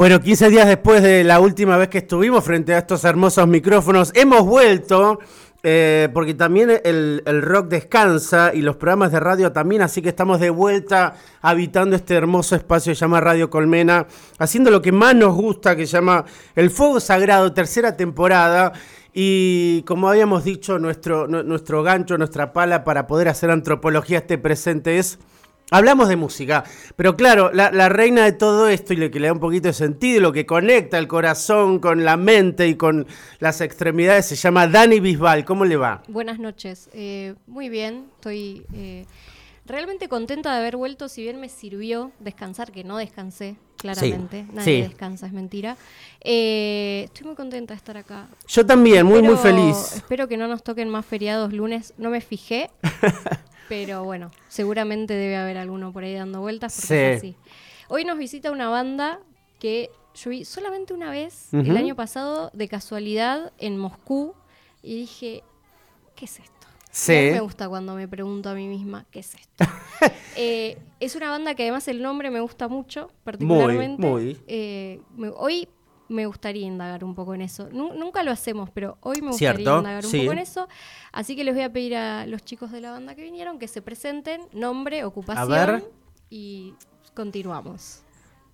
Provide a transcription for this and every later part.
Bueno, 15 días después de la última vez que estuvimos frente a estos hermosos micrófonos, hemos vuelto, eh, porque también el, rock descansa y los programas de radio también, así que estamos de vuelta habitando este hermoso espacio que se llama Radio Colmena, haciendo lo que más nos gusta, que se llama El Fuego Sagrado, tercera temporada. Y como habíamos dicho, nuestro, nu- nuestro gancho, nuestra pala para poder hacer antropología este presente es Hablamos de música, pero claro, la, la reina de todo esto y lo que le da un poquito de sentido, lo que conecta el corazón con la mente y con las extremidades, se llama Dani Bisbal. ¿Cómo le va? Buenas noches. Eh, muy bien, estoy eh, realmente contenta de haber vuelto, si bien me sirvió descansar, que no descansé, claramente. Nadie sí. descansa, es mentira. Eh, estoy muy contenta de estar acá. Yo también, muy, muy feliz. Espero que no nos toquen más feriados lunes. No me fijé, pero bueno, seguramente debe haber alguno por ahí dando vueltas porque es Sí. así. Hoy nos visita una banda que yo vi solamente una vez el año pasado de casualidad en Moscú y dije, ¿qué es esto? Sí. Me me gusta cuando me pregunto a mí misma, ¿qué es esto? Eh, es una banda que además el nombre me gusta mucho, particularmente. muy. Eh, me- hoy me gustaría indagar un poco en eso. Nu- nunca lo hacemos, pero hoy me gustaría Cierto, indagar un sí. poco en eso. Así que les voy a pedir a los chicos de la banda que vinieron que se presenten, nombre, ocupación ver. y continuamos.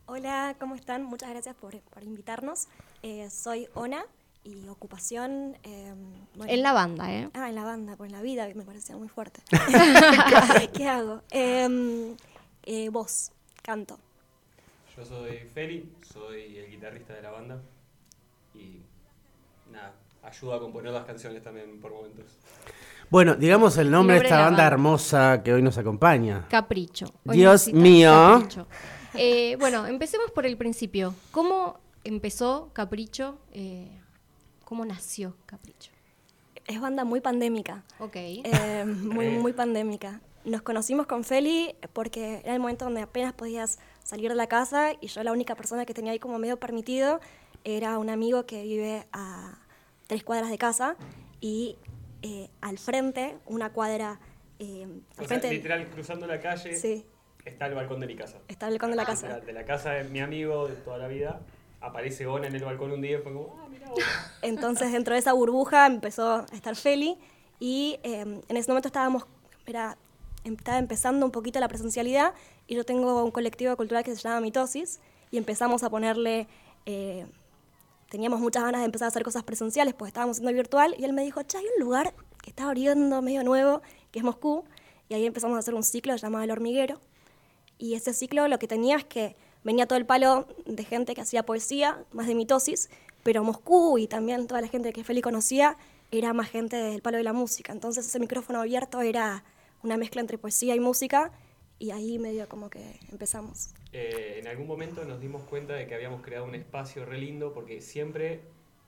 Hola, ¿cómo están? Muchas gracias por, por invitarnos. Eh, soy Ona y ocupación... eh, bueno, En la banda, ¿eh? Ah, en la banda, pues en la vida me parecía muy fuerte. ¿Qué hago? Em, eh, voz, canto. Yo soy Feli, soy el guitarrista de la banda y nada, ayudo a componer las canciones también por momentos. Bueno, digamos el nombre de Nombre esta de banda banda. hermosa que hoy nos acompaña. Capricho. Hoy Dios mío. Capricho. Eh, bueno, empecemos por el principio. ¿Cómo empezó Capricho? Eh, ¿Cómo nació Capricho? Es banda muy pandémica. Ok. eh, muy, muy pandémica. Nos conocimos con Feli porque era el momento donde apenas podías salir de la casa y yo la única persona que tenía ahí como medio permitido era un amigo que vive a tres cuadras de casa y eh, al frente, una cuadra eh, al O sea, frente literal, cruzando la calle Sí. está el balcón de mi casa. está el balcón de la O casa. sea, de la casa de mi amigo de toda la vida, aparece Ona en el balcón un día y fue como, ah, mira. Entonces dentro de esa burbuja empezó a estar Feli y eh, en ese momento estábamos, era, em- estaba empezando un poquito la presencialidad y yo tengo un colectivo cultural que se llama Mitosis y empezamos a ponerle, eh, teníamos muchas ganas de empezar a hacer cosas presenciales, pues estábamos haciendo virtual y él me dijo, che, hay un lugar que está abriendo medio nuevo, que es Moscú, y ahí empezamos a hacer un ciclo llamado El Hormiguero. Y ese ciclo lo que tenía es que venía todo el palo de gente que hacía poesía, más de mitosis, pero Moscú y también toda la gente que Feli conocía era más gente del palo de la música. Entonces ese micrófono abierto era una mezcla entre poesía y música y ahí medio como que empezamos. Eh, en algún momento nos dimos cuenta de que habíamos creado un espacio re lindo porque siempre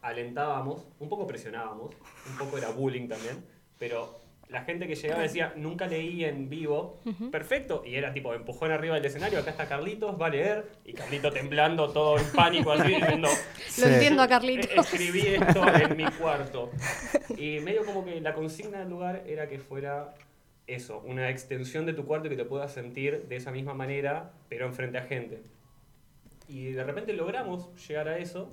alentábamos, un poco presionábamos, un poco era bullying también, pero la gente que llegaba decía, nunca leí en vivo, perfecto, y era tipo, empujón arriba del escenario, acá está Carlitos, va a leer, y Carlito temblando, todo en pánico, así, diciendo. Lo entiendo a Carlitos. "Eh, escribí esto en mi cuarto. Y medio como que la consigna del lugar era que fuera eso, una extensión de tu cuarto que te puedas sentir de esa misma manera, pero enfrente a gente. Y de repente logramos llegar a eso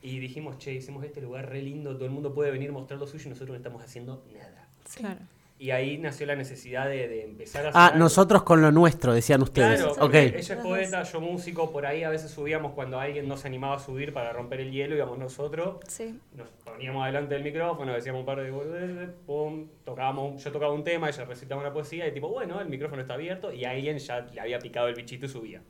y dijimos, che, hicimos este lugar re lindo, todo el mundo puede venir mostrar lo suyo y nosotros no estamos haciendo nada. Claro. Y ahí nació la necesidad de, de empezar a... Ah, hacer algo. nosotros con lo nuestro, decían ustedes. Claro, ok. porque ella es poeta, yo músico, por ahí a veces subíamos cuando alguien no se animaba a subir para romper el hielo, íbamos nosotros, Sí. nos poníamos delante del micrófono, decíamos un par de boludeces, pum, tocábamos, yo tocaba un tema, ella recitaba una poesía y tipo, bueno, el micrófono está abierto y a alguien ya le había picado el bichito y subía.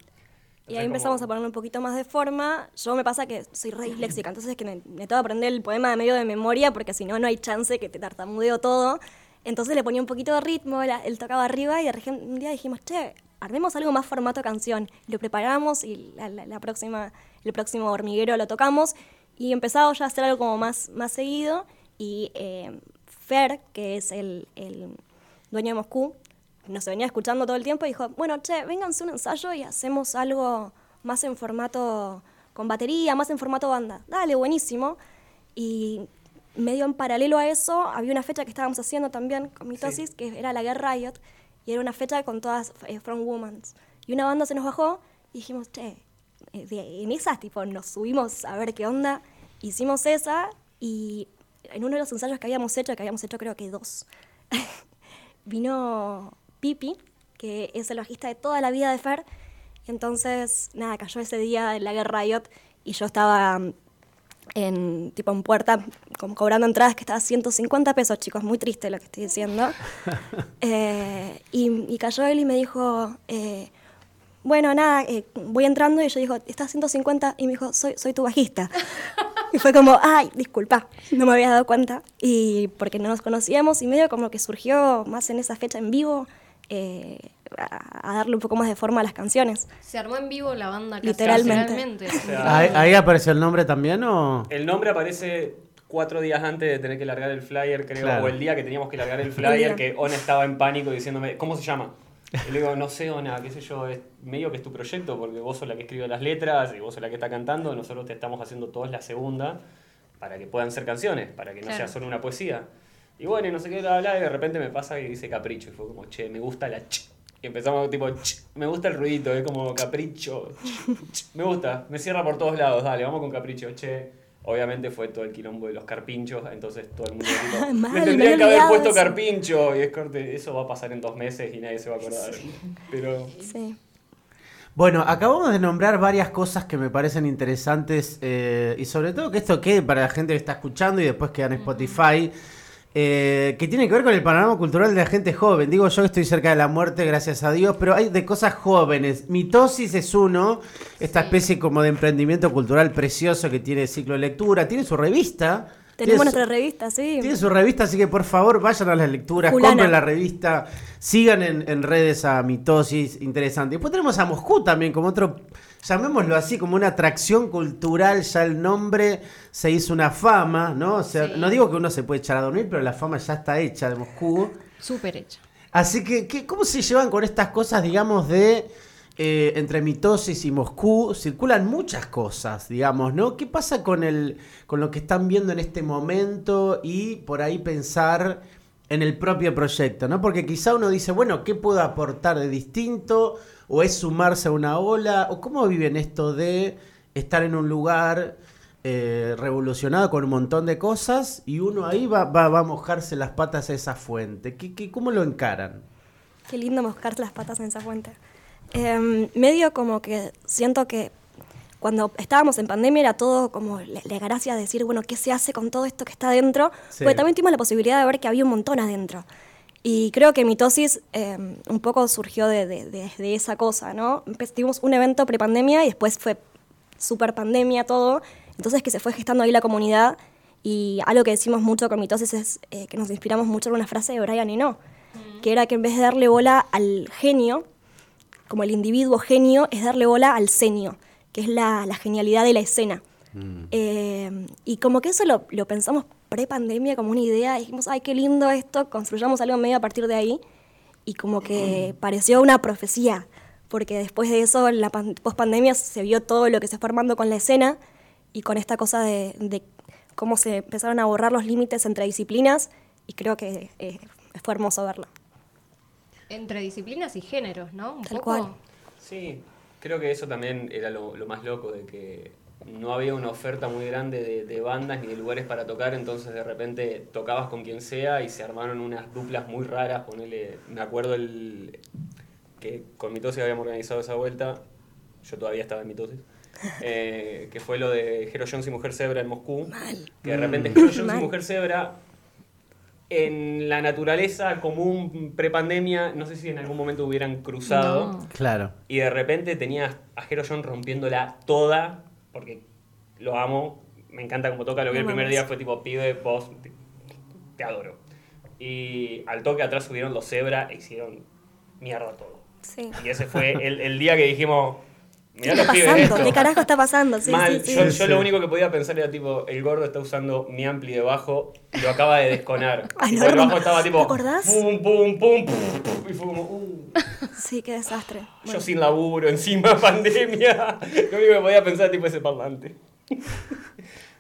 Y ahí empezamos a ponerle un poquito más de forma. Yo me pasa que soy re disléxica, entonces es que me, me tengo que aprender el poema de medio de memoria porque si no, no hay chance que te tartamudeo todo. Entonces le ponía un poquito de ritmo, la- él tocaba arriba y un día dijimos, che, armemos algo más formato canción. Lo preparamos y la, la- la próxima, el próximo hormiguero lo tocamos y empezamos ya a hacer algo como más, más seguido. Y eh, Fer, que es el, el dueño de Moscú, nos venía escuchando todo el tiempo y dijo, bueno, che, vénganse un ensayo y hacemos algo más en formato con batería, más en formato banda. Dale, buenísimo. Y medio en paralelo a eso, había una fecha que estábamos haciendo también con Mitosis, que era la Guerra Riot, y era una fecha con todas eh, From Womans. Y una banda se nos bajó y dijimos, che, eh, de- en esas, tipo, nos subimos a ver qué onda. Hicimos esa y en uno de los ensayos que habíamos hecho, que habíamos hecho creo que dos, vino Pipi, que es el bajista de toda la vida de Fer. Entonces, nada, cayó ese día en la Guerra Riot y yo estaba en, tipo, en puerta, como cobrando entradas que estaba a 150 pesos, chicos, muy triste lo que estoy diciendo. Eh, y, y cayó él y me dijo, eh, bueno, nada, eh, voy entrando y yo digo, está a 150 y me dijo, soy, soy tu bajista. Y fue como, ay, disculpa, no me había dado cuenta. Y porque no nos conocíamos y medio como que surgió más en esa fecha en vivo eh, a, darle un poco más de forma a las canciones. Se armó en vivo la banda casi Literalmente. literalmente. sea, ¿Ahí, ahí apareció el nombre también o...? El nombre aparece cuatro días antes de tener que largar el flyer, creo, Claro. o el día que teníamos que largar el flyer, que Ona estaba en pánico diciéndome, ¿cómo se llama? Y le digo, no sé, Ona, qué sé yo, es medio que es tu proyecto, porque vos sos la que escribe las letras y vos sos la que está cantando, nosotros te estamos haciendo todos la segunda para que puedan ser canciones, para que no Claro. sea solo una poesía. Y bueno, y no sé qué, bla, bla, y de repente me pasa y dice capricho, y fue como, che, me gusta la ch. Y empezamos tipo, ch, me gusta el ruidito, es como capricho, ch, ch, me gusta, me cierra por todos lados, dale, vamos con capricho, che. Obviamente fue todo el quilombo de los carpinchos, entonces todo el mundo tipo, Mal, me me tendrían había que haber puesto eso". carpincho, y es corte, eso va a pasar en dos meses y nadie se va a acordar. Pero Sí. Bueno, acabamos de nombrar varias cosas que me parecen interesantes eh, y sobre todo que esto quede para la gente que está escuchando y después queda en Spotify, eh, que tiene que ver con el panorama cultural de la gente joven. Digo yo que estoy cerca de la muerte, gracias a Dios, pero hay de cosas jóvenes. Mitosis es uno, esta especie como de emprendimiento cultural precioso que tiene ciclo de lectura, tiene su revista. Tenemos su- nuestra revista, sí. tiene su revista, así que por favor vayan a las lecturas, Fulana. compren la revista, sigan en, en redes a Mitosis, interesante. Después tenemos a Moscú también, como otro, llamémoslo así, como una atracción cultural, ya el nombre se hizo una fama, ¿no? O sea, Sí. no digo que uno se puede echar a dormir, pero la fama ya está hecha de Moscú. Súper hecha. Así que, ¿qué- ¿cómo se llevan con estas cosas, digamos, de eh, entre mitosis y Moscú? Circulan muchas cosas, digamos, ¿no? ¿Qué pasa con, el, con lo que están viendo en este momento y por ahí pensar en el propio proyecto, ¿no? Porque quizá uno dice, bueno, ¿qué puedo aportar de distinto? ¿O es sumarse a una ola? ¿O cómo viven esto de estar en un lugar eh, revolucionado con un montón de cosas y uno ahí va, va, a mojarse las patas a esa fuente? ¿Qué, qué, ¿Cómo lo encaran? Qué lindo moscar las patas en esa fuente. Em, medio como que siento que cuando estábamos en pandemia era todo como la, la gracia de decir, bueno, ¿qué se hace con todo esto que está adentro? Sí. Porque también tuvimos la posibilidad de ver que había un montón adentro. Y creo que Mitosis em, un poco surgió de, de- de- de esa cosa, ¿no? Empe- Tuvimos un evento prepandemia y después fue super pandemia todo. Entonces que se fue gestando ahí la comunidad. Y algo que decimos mucho con Mitosis es eh, que nos inspiramos mucho en una frase de Brian Eno, que era que en vez de darle bola al genio, como el individuo genio, es darle bola al senio, que es la, la genialidad de la escena. Eh, y como que eso lo, lo pensamos pre-pandemia como una idea, y dijimos, ay, qué lindo esto, construyamos algo medio a partir de ahí, y como que pareció una profecía, porque después de eso, en la pan- post-pandemia, se vio todo lo que se fue armando con la escena, y con esta cosa de, de cómo se empezaron a borrar los límites entre disciplinas, y creo que eh, fue hermoso verlo. Entre disciplinas y géneros, ¿no? Un Tal poco. cual. Sí, creo que eso también era lo, lo más loco, de que no había una oferta muy grande de, de bandas ni de lugares para tocar, entonces de repente tocabas con quien sea y se armaron unas duplas muy raras, ponele, me acuerdo el que con Mitosis habíamos organizado esa vuelta, yo todavía estaba en Mitosis, eh, que fue lo de Hero Jones y Mujer Zebra en Moscú, que de repente Hero Jones y Mal. Mujer Zebra en la naturaleza común prepandemia, no sé si en algún momento hubieran cruzado. No. Claro. Y de repente tenías a Jero John rompiéndola toda, porque lo amo, me encanta cómo toca. Lo que el primer día fue tipo, pibe, vos, te, te adoro. Y al toque atrás subieron los Zebra e hicieron mierda todo. Sí. Y ese fue el, el día que dijimos, ¿Qué está pasando? esto. ¿Qué carajo está pasando? Sí, Mal, sí, sí. yo, yo sí. lo único que podía pensar era tipo, el gordo está usando mi ampli de bajo y lo acaba de desconar. Ay, no, el bajo estaba tipo, ¿Te acordás? pum, pum, pum, pum, pum, y fue como, uh. Sí, qué desastre. Yo Bueno, sin laburo, encima pandemia. Lo único que podía pensar tipo ese parlante.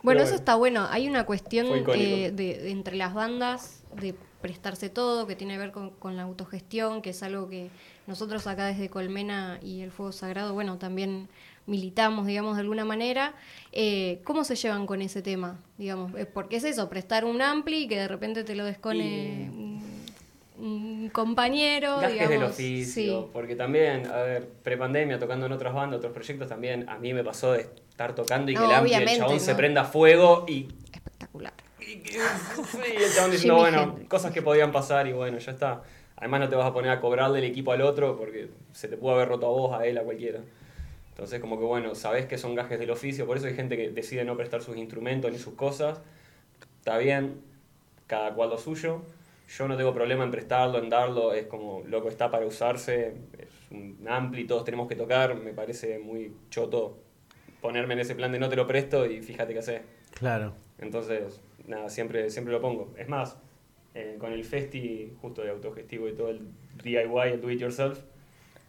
Bueno, eso está bueno. Hay una cuestión eh, de, de entre las bandas de prestarse todo, que tiene que ver con, con la autogestión, que es algo que nosotros acá desde Colmena y el Fuego Sagrado, bueno, también militamos, digamos, de alguna manera. Eh, ¿Cómo se llevan con ese tema? Digamos, Eh, porque es eso, prestar un ampli y que de repente te lo descone un, un compañero, Gajes del oficio. Sí. Porque también, a ver, prepandemia, tocando en otras bandas, otros proyectos también, a mí me pasó de estar tocando y que el ampli obviamente, chabón se prenda fuego y Espectacular. Y, sí, el chabón diciendo, bueno, Hendrix. cosas que podían pasar y bueno, ya está. Además no te vas a poner a cobrarle el equipo al otro porque se te pudo haber roto a vos, a él, a cualquiera. Entonces como que bueno, sabés que son gajes del oficio, por eso hay gente que decide no prestar sus instrumentos ni sus cosas. Está bien, cada cual lo suyo. Yo no tengo problema en prestarlo, en darlo, es como loco está para usarse, es un ampli, todos tenemos que tocar, me parece muy choto ponerme en ese plan de no te lo presto y fíjate qué haces. Claro. Entonces, nada, siempre, siempre lo pongo. Es más, eh, con el festi justo de autogestivo y todo el DIY, el do it yourself,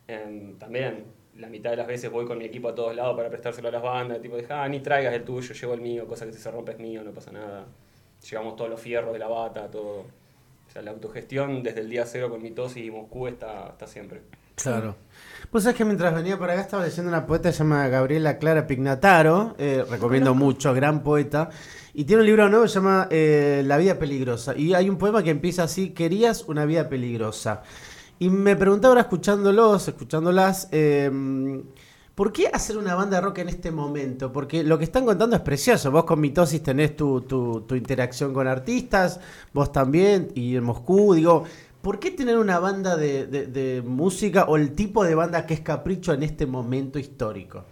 em, también la mitad de las veces voy con mi equipo a todos lados para prestárselo a las bandas, tipo de, ah, ni traigas el tuyo, llevo el mío, cosa que si se rompe es mío, no pasa nada. Llevamos todos los fierros de la bata, todo. O sea, la autogestión desde el día cero con mi Tosi y Moscú está, está siempre. Claro. Pues sabes que mientras venía por acá estaba leyendo una poeta llamada Gabriela Clara Pignataro, eh, recomiendo mucho, gran poeta, y tiene un libro nuevo que se llama eh, La vida peligrosa. Y hay un poema que empieza así, querías una vida peligrosa. Y me preguntaba ahora escuchándolos, escuchándolas, eh, ¿por qué hacer una banda de rock en este momento? Porque lo que están contando es precioso. Vos con Mitosis tenés tu, tu, tu interacción con artistas, vos también, y en Moscú, digo, ¿por qué tener una banda de, de- de música o el tipo de banda que es Capricho en este momento histórico?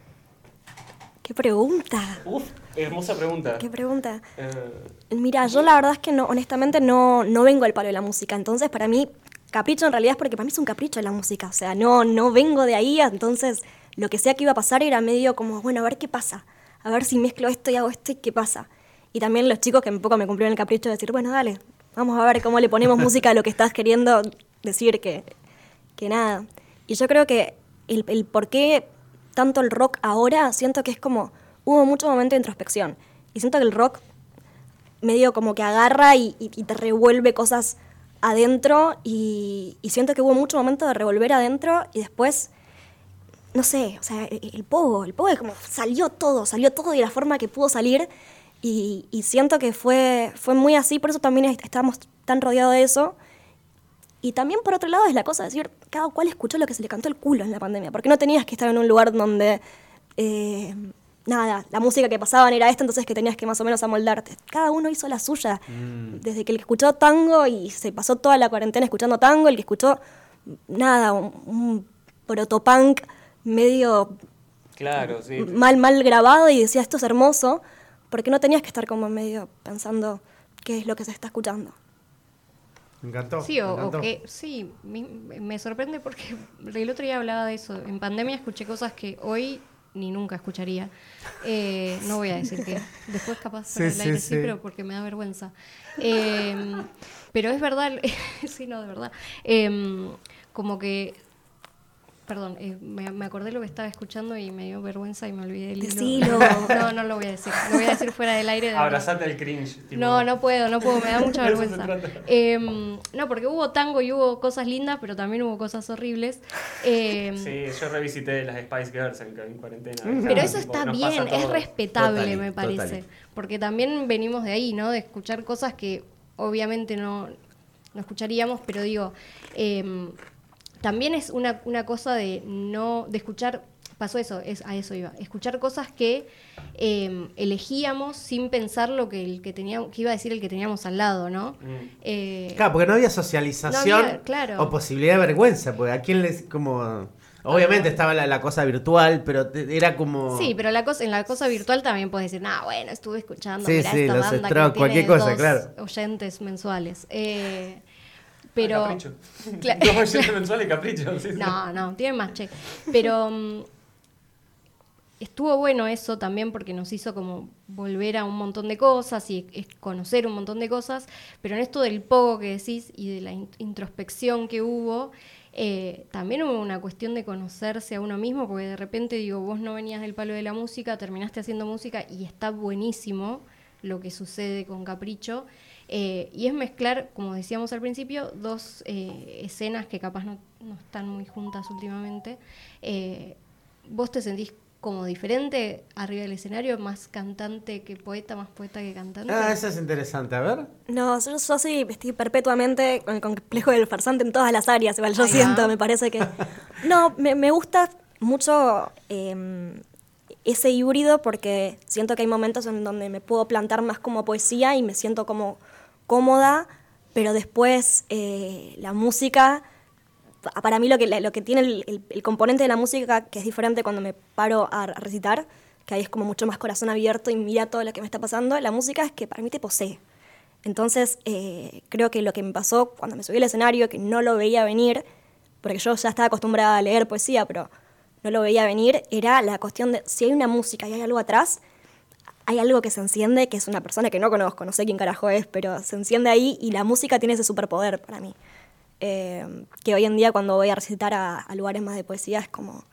qué pregunta. Uf, hermosa pregunta. Qué pregunta. Eh, Mira, yo la verdad es que no, honestamente no, no vengo al palo de la música. Entonces, para mí, capricho en realidad es porque para mí es un capricho la música. O sea, no, no vengo de ahí. Entonces, lo que sea que iba a pasar era medio como, bueno, a ver qué pasa. A ver si mezclo esto y hago esto y qué pasa. Y también los chicos que un poco me cumplieron el capricho de decir, bueno, dale, vamos a ver cómo le ponemos música a lo que estás queriendo decir que, que nada. Y yo creo que el, el por qué tanto el rock ahora, siento que es como, hubo mucho momento de introspección. Y siento que el rock medio como que agarra y, te revuelve cosas adentro y, y siento que hubo mucho momento de revolver adentro y después, no sé, o sea, el, el pogo, el pogo es como salió todo, salió todo de la forma que pudo salir y, y siento que fue, fue muy así, por eso también est- estábamos tan rodeados de eso. Y también por otro lado es la cosa de decir, cada cual escuchó lo que se le cantó el culo en la pandemia, porque no tenías que estar en un lugar donde, eh, nada, la música que pasaban era esta, entonces que tenías que más o menos amoldarte. Cada uno hizo la suya, desde que el que escuchó tango y se pasó toda la cuarentena escuchando tango, el que escuchó, nada, un, un protopunk medio claro, sí. mal, mal grabado y decía, esto es hermoso, porque no tenías que estar como medio pensando qué es lo que se está escuchando. Me encantó. Sí, o, me encantó. sí, mi- me sorprende porque el otro día hablaba de eso. En pandemia escuché cosas que hoy ni nunca escucharía. Eh, no voy a decir que después capaz Sí, sí, aire sí, sí. pero porque me da vergüenza. Eh, pero es verdad, sí, no, de verdad. Eh, como que, perdón, eh, me, me acordé lo que estaba escuchando y me dio vergüenza y me olvidé el hilo. Decilo. No, no lo voy a decir. Lo voy a decir fuera del aire. de. Abrazate al cringe. tipo. No, no puedo, no puedo, me da mucha vergüenza. Em, no, porque hubo tango y hubo cosas lindas, pero también hubo cosas horribles. Em, Sí, yo revisité las Spice Girls en, en cuarentena. Pero eso Tipo, está bien, es respetable, me parece. Porque también venimos de ahí, ¿no? De escuchar cosas que obviamente no, no escucharíamos, pero digo, em, también es una, una cosa de no, de escuchar pasó eso, es, a eso iba. Escuchar cosas que eh, elegíamos sin pensar lo que el que teníamos, que iba a decir el que teníamos al lado, ¿no? Mm. Eh, Claro, porque no había socialización No había, claro. o posibilidad de vergüenza, porque a quién les como obviamente estaba la, la cosa virtual, pero te- era como Sí, pero la cosa, en la cosa virtual también puedes decir, nah, bueno, estuve escuchando Sí, mirá sí, esta los banda Strokes, que cualquier tiene cosa, dos claro. oyentes mensuales. Eh, pero Capricho. Y capricho. sí, sí. no, no, tiene más che. Pero mm, estuvo bueno eso también porque nos hizo como volver a un montón de cosas y es- conocer un montón de cosas, pero en esto del poco que decís y de la in- introspección que hubo, eh, también hubo una cuestión de conocerse a uno mismo, porque de repente digo, vos no venías del palo de la música, terminaste haciendo música y está buenísimo lo que sucede con Capricho. Eh, y es mezclar, como decíamos al principio, dos eh, escenas que capaz no, no están muy juntas últimamente. Eh, ¿Vos te sentís como diferente arriba del escenario? ¿Más cantante que poeta, más poeta que cantante? Ah, eso es interesante, a ver. No, yo, yo sí estoy perpetuamente con el complejo del farsante en todas las áreas, igual yo siento, me parece que... No, me, me gusta mucho eh, ese híbrido porque siento que hay momentos en donde me puedo plantar más como poesía y me siento como cómoda, pero después eh, la música, pa- para mí lo que, lo que tiene el componente de la música, que es diferente cuando me paro a recitar, que ahí es como mucho más corazón abierto y mira todo lo que me está pasando, la música es que para mí te posee. Entonces, eh, creo que lo que me pasó cuando me subí al escenario, que no lo veía venir, porque yo ya estaba acostumbrada a leer poesía, pero no lo veía venir, era la cuestión de si hay una música y hay algo atrás, hay algo que se enciende, que es una persona que no conozco, no sé quién carajo es, pero se enciende ahí y la música tiene ese superpoder para mí. Eh, que hoy en día cuando voy a recitar a, lugares más de poesía es como,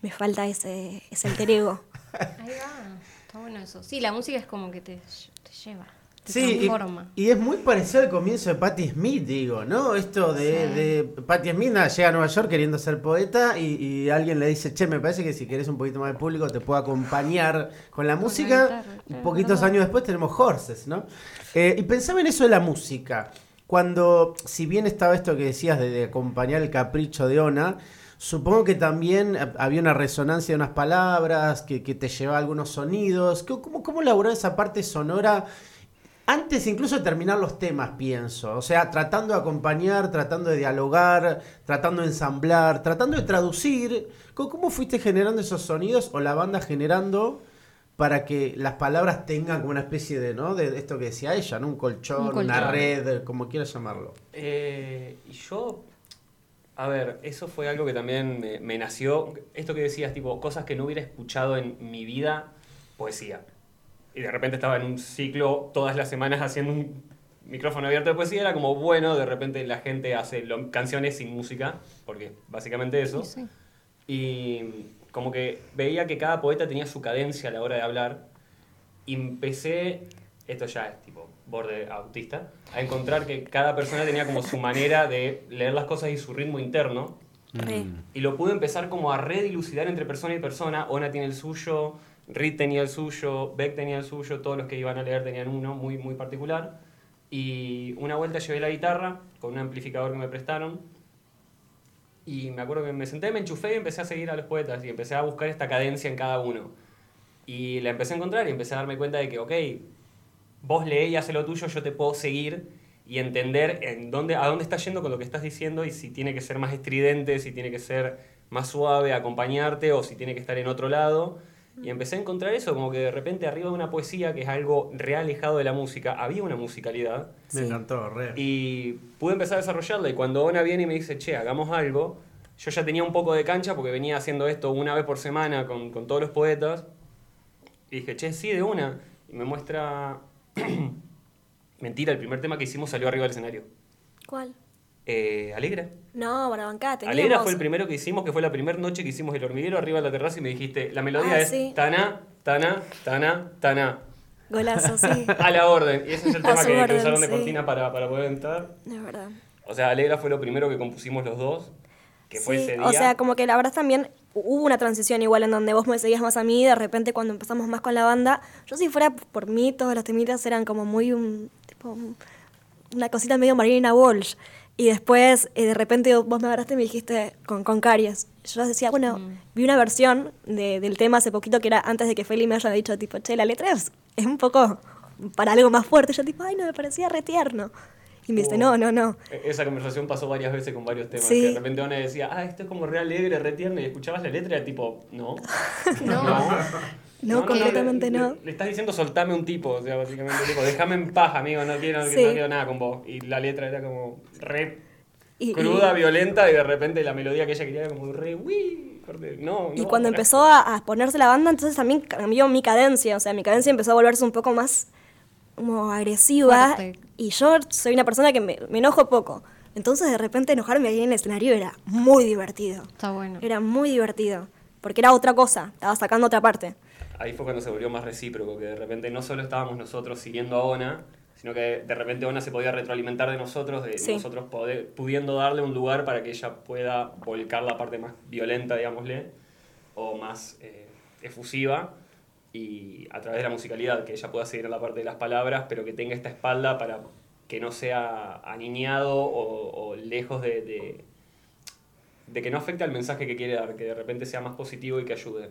me falta ese, ese alter ego. Ahí va, está bueno eso. Sí, la música es como que te, te lleva, Sí, y, transforma. y es muy parecido al comienzo de Patti Smith, digo, ¿no? Esto de, Sí. de Patti Smith nada, llega a Nueva York queriendo ser poeta y, y alguien le dice, che, me parece que si querés un poquito más de público te puedo acompañar con la la música. guitarra, y claro, poquitos años después tenemos Horses, ¿no? Eh, y pensaba en eso de la música. Cuando, si bien estaba esto que decías de, de acompañar el capricho de Ona, supongo que también había una resonancia de unas palabras, que, que te llevaba algunos sonidos. ¿Cómo, cómo, cómo elaborar esa parte sonora? Antes incluso de terminar los temas, pienso. O sea, tratando de acompañar, tratando de dialogar, tratando de ensamblar, tratando de traducir. ¿Cómo, fuiste generando esos sonidos o la banda generando para que las palabras tengan como una especie de, ¿no? De esto que decía ella, ¿no? Un colchón, Un colchón. una red, como quieras llamarlo. Eh, y yo, a ver, eso fue algo que también me, me nació. Esto que decías, tipo, cosas que no hubiera escuchado en mi vida, poesía. Y de repente estaba en un ciclo todas las semanas haciendo un micrófono abierto de poesía. Era como, bueno, de repente la gente hace lo- canciones sin música, porque básicamente eso. Sí, sí. Y como que veía que cada poeta tenía su cadencia a la hora de hablar. Y empecé, esto ya es tipo borde autista, a encontrar que cada persona tenía como su manera de leer las cosas y su ritmo interno. Re. Y lo pude empezar como a redilucidar entre persona y persona. Ona tiene el suyo, Reed tenía el suyo, Beck tenía el suyo, todos los que iban a leer tenían uno muy, muy particular. Y una vuelta llevé la guitarra con un amplificador que me prestaron. Y me acuerdo que me senté, me enchufé y empecé a seguir a los poetas y empecé a buscar esta cadencia en cada uno. Y la empecé a encontrar y empecé a darme cuenta de que, ok, vos leé y hace lo tuyo, yo te puedo seguir y entender en dónde, a dónde estás yendo con lo que estás diciendo y si tiene que ser más estridente, si tiene que ser más suave, acompañarte o si tiene que estar en otro lado. Y empecé a encontrar eso, como que de repente arriba de una poesía, que es algo re alejado de la música, había una musicalidad. Me encantó, re. Y pude empezar a desarrollarla. Y cuando Ona viene y me dice, che, hagamos algo, yo ya tenía un poco de cancha porque venía haciendo esto una vez por semana con, con todos los poetas. Y dije, che, sí, de una. Y me muestra. Mentira, el primer tema que hicimos salió arriba del escenario. ¿Cuál? Eh, Alegra. No, para bancar, teníamos... Alegra fue el primero que hicimos, que fue la primera noche que hicimos el hormiguero arriba de la terraza y me dijiste, la melodía Ah, es sí. Tana, Tana, Tana, Tana. Golazo, sí. A la orden. Y ese es el tema que, que orden, usaron de sí. cortina para, para poder entrar. Es verdad. O sea, Alegra fue lo primero que compusimos los dos, que fue Sí, ese día. O sea, como que la verdad también hubo una transición igual en donde vos me seguías más a mí y de repente cuando empezamos más con la banda, yo si fuera por mí, todos los temitas eran como muy un, tipo, un- una cosita medio Marina Walsh. Y después, eh, de repente, vos me agarraste y me dijiste con, con caries. Yo decía, bueno, Mm. vi una versión de- del tema hace poquito que era antes de que Feli me haya dicho, tipo, che, la letra es, es un poco para algo más fuerte. Yo, tipo, ay, no, me parecía re tierno. Y me dice, no, no, no. E- Esa conversación pasó varias veces con varios temas. Sí. Que de repente una decía, ah, esto es como re alegre, re tierno, y escuchabas la letra y era tipo, no. No. No, completamente le, no. Le, le estás diciendo soltame un tipo, o sea, básicamente, tipo, déjame en paz, amigo, no quiero, Sí. no quiero nada con vos. Y la letra era como re Y, y- cruda, violenta, y de repente la melodía que ella quería era como re, uy, no, Y no, cuando pará". empezó a, a ponerse la banda, entonces también cambió mi cadencia. O sea, mi cadencia empezó a volverse un poco más como agresiva. Fuerte. Y yo soy una persona que me, me enojo poco. Entonces, de repente, enojarme ahí en el escenario era muy divertido. Está bueno. Era muy divertido. Porque era otra cosa. Estaba sacando otra parte. Ahí fue cuando se volvió más recíproco, que de repente no solo estábamos nosotros siguiendo a Ona, sino que de repente Ona se podía retroalimentar de nosotros, de Sí. nosotros poder- pudiendo darle un lugar para que ella pueda volcar la parte más violenta, digámosle, o más eh, efusiva, y a través de la musicalidad, que ella pueda seguir en la parte de las palabras, pero que tenga esta espalda para que no sea aniñado o, o lejos de, de, de que no afecte al mensaje que quiere dar, que de repente sea más positivo y que ayude.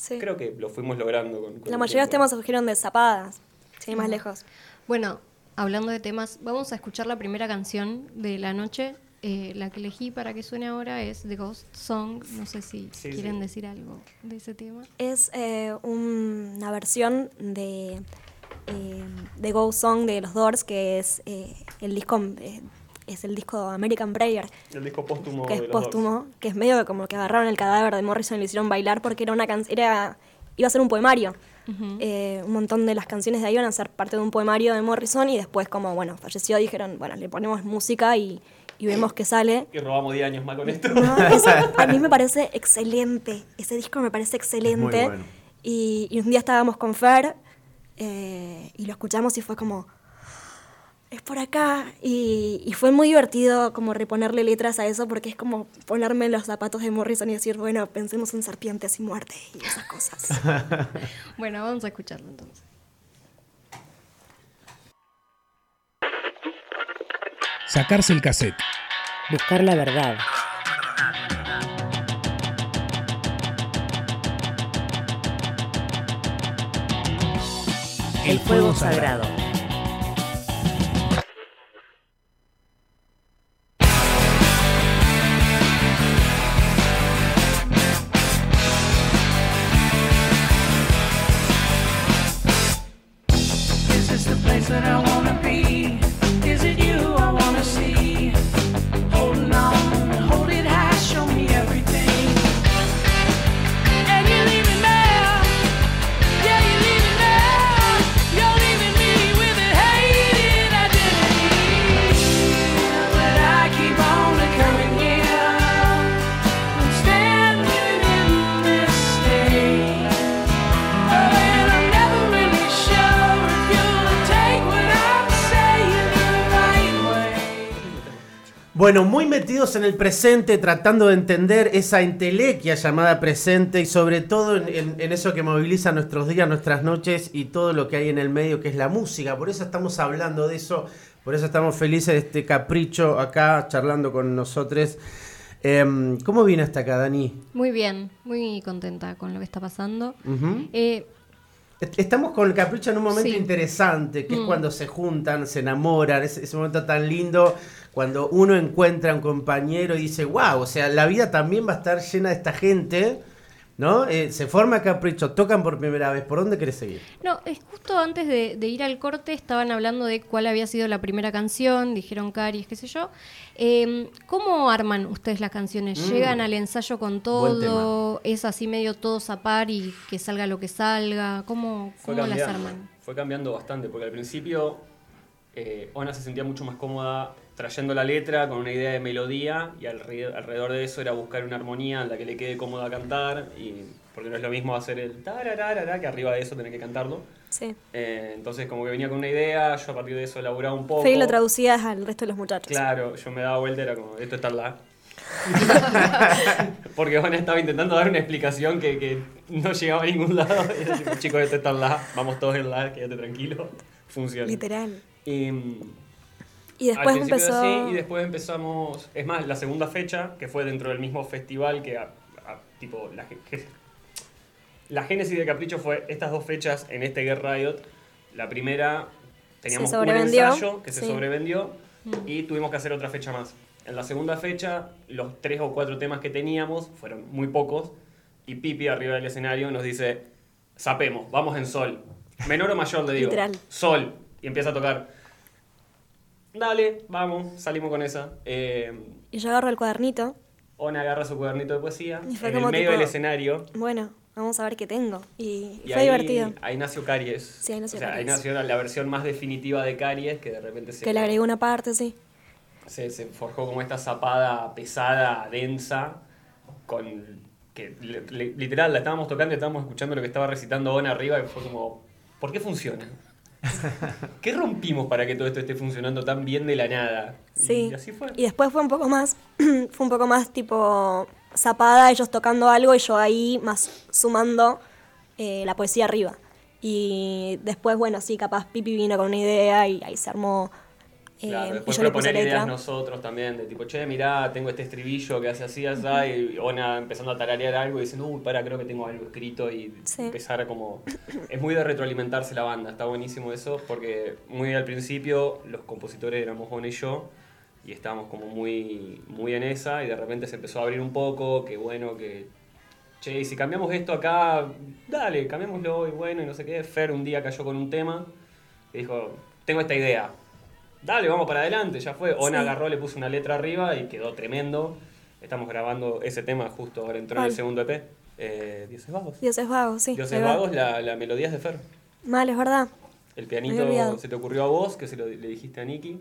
Sí. Creo que lo fuimos logrando con, con La mayoría de los temas surgieron de zapadas. Sí, más lejos. Bueno, hablando de temas, vamos a escuchar la primera canción de la noche. Eh, la que elegí para que suene ahora es The Ghost Song. No sé si Sí, quieren sí. decir algo de ese tema. Es eh, un- una versión de, eh, de Go Song de los Doors, que es eh, el disco eh, es el disco American Prayer, El disco póstumo que es póstumo, que es medio como que agarraron el cadáver de Morrison y lo hicieron bailar porque era una can- era iba a ser un poemario. Eh, un montón de las canciones de ahí iban a ser parte de un poemario de Morrison y después como bueno falleció dijeron bueno le ponemos música y, y vemos qué sale. Y robamos 10 años más con esto. No, es- a mí me parece excelente. Ese disco me parece excelente. bueno. y, y un día estábamos con Fer eh, y lo escuchamos y fue como, es por acá. Y, y fue muy divertido como reponerle letras a eso porque es como ponerme en los zapatos de Morrison y decir, bueno, pensemos en serpientes y muerte y esas cosas. Bueno, vamos a escucharlo entonces. Sacarse el cassette. Buscar la verdad. El fuego sagrado. En el presente, tratando de entender esa entelequia llamada presente y sobre todo en, en- en eso que moviliza nuestros días, nuestras noches y todo lo que hay en el medio, que es la música. Por eso estamos hablando de eso, por eso estamos felices de este capricho acá charlando con nosotros. Em, ¿Cómo viene hasta acá, Dani? Muy bien, muy contenta con lo que está pasando. Eh, Est- Estamos con el capricho en un momento Sí. interesante, que es Mm. cuando se juntan, se enamoran, ese, ese momento tan lindo, cuando uno encuentra a un compañero y dice, wow, o sea, la vida también va a estar llena de esta gente, ¿no? Eh, se forma capricho, tocan por primera vez, ¿por dónde querés seguir? No, es justo antes de, de ir al corte estaban hablando de cuál había sido la primera canción, dijeron Caries, qué sé yo. Eh, ¿Cómo arman ustedes las canciones? Mm. ¿Llegan al ensayo con todo? ¿Es así medio todos a par y que salga lo que salga? ¿Cómo, Fue cómo las cambiando, arman? fue cambiando bastante, porque al principio eh, Ona se sentía mucho más cómoda trayendo la letra con una idea de melodía y alre- alrededor de eso era buscar una armonía en la que le quede cómoda cantar, y, porque no es lo mismo hacer el tarararara, que arriba de eso tener que cantarlo. Sí. Eh, entonces como que venía con una idea, yo a partir de eso elaboraba un poco. Feli lo traducías al resto de los muchachos. Claro, yo me daba vuelta, era como, esto está la. Porque Ona estaba intentando dar una explicación que, que no llegaba a ningún lado. Y era tipo, chicos, esto está en la, vamos todos en la, quédate tranquilo, funciona. Literal. Y, Y después Al empezó... así, y después empezamos. Es más, la segunda fecha, que fue dentro del mismo festival que. a- a- tipo, la, ge- la génesis de Capricho fue estas dos fechas en este Get Riot. La primera teníamos un ensayo que se sí. sobrevendió y tuvimos que hacer otra fecha más. En la segunda fecha, los tres o cuatro temas que teníamos fueron muy pocos y Pipi arriba del escenario nos dice, sapemos, vamos en sol. Menor o mayor le digo. Literal. Sol. Y empieza a tocar. Dale, vamos, salimos con esa. Eh, Y yo agarro el cuadernito. Ona agarra su cuadernito de poesía Y en el medio tipo- del escenario. Bueno, vamos a ver qué tengo. Y, Y fue ahí, divertido. ahí nació Caries. Sí, ahí nació o sea, ahí Caries. nació la, la versión más definitiva de Caries que de repente se, Que le agregué una parte, sí. se, se forjó como esta zapada pesada, densa, con que li- li- literal la estábamos tocando y estábamos escuchando lo que estaba recitando Ona arriba y fue como, ¿por qué funciona? ¿Qué rompimos para que todo esto esté funcionando tan bien de la nada? Sí. Y así fue. Y después fue un poco más, fue un poco más tipo zapada, ellos tocando algo y yo ahí más sumando eh, la poesía arriba. Y después, bueno, sí, capaz Pipi vino con una idea y ahí se armó. Eh, Claro, y después yo le puse proponer ideas letra. nosotros también, de tipo, che, mirá, tengo este estribillo que hace así, así, y Ona empezando a tararear algo y diciendo, uy, para, creo que tengo algo escrito y Sí. empezar a como... Es muy de retroalimentarse la banda, está buenísimo eso, porque muy al principio los compositores éramos Ona y yo, y estábamos como muy, muy en esa, y de repente se empezó a abrir un poco, que bueno, que... Che, y si cambiamos esto acá, dale, cambiémoslo, y bueno, y no sé qué. Fer un día cayó con un tema y dijo, tengo esta idea, dale, vamos para adelante, ya fue. Ona Sí. agarró, le puso una letra arriba y quedó tremendo. Estamos grabando ese tema justo ahora entró en el segundo EP. Eh, Dioses Vagos. Dioses vagos, sí. Dioses. Vagos, la, la melodía es de Fer. Mal, es verdad. El pianito se te ocurrió a vos, que se lo, le dijiste a Nicky.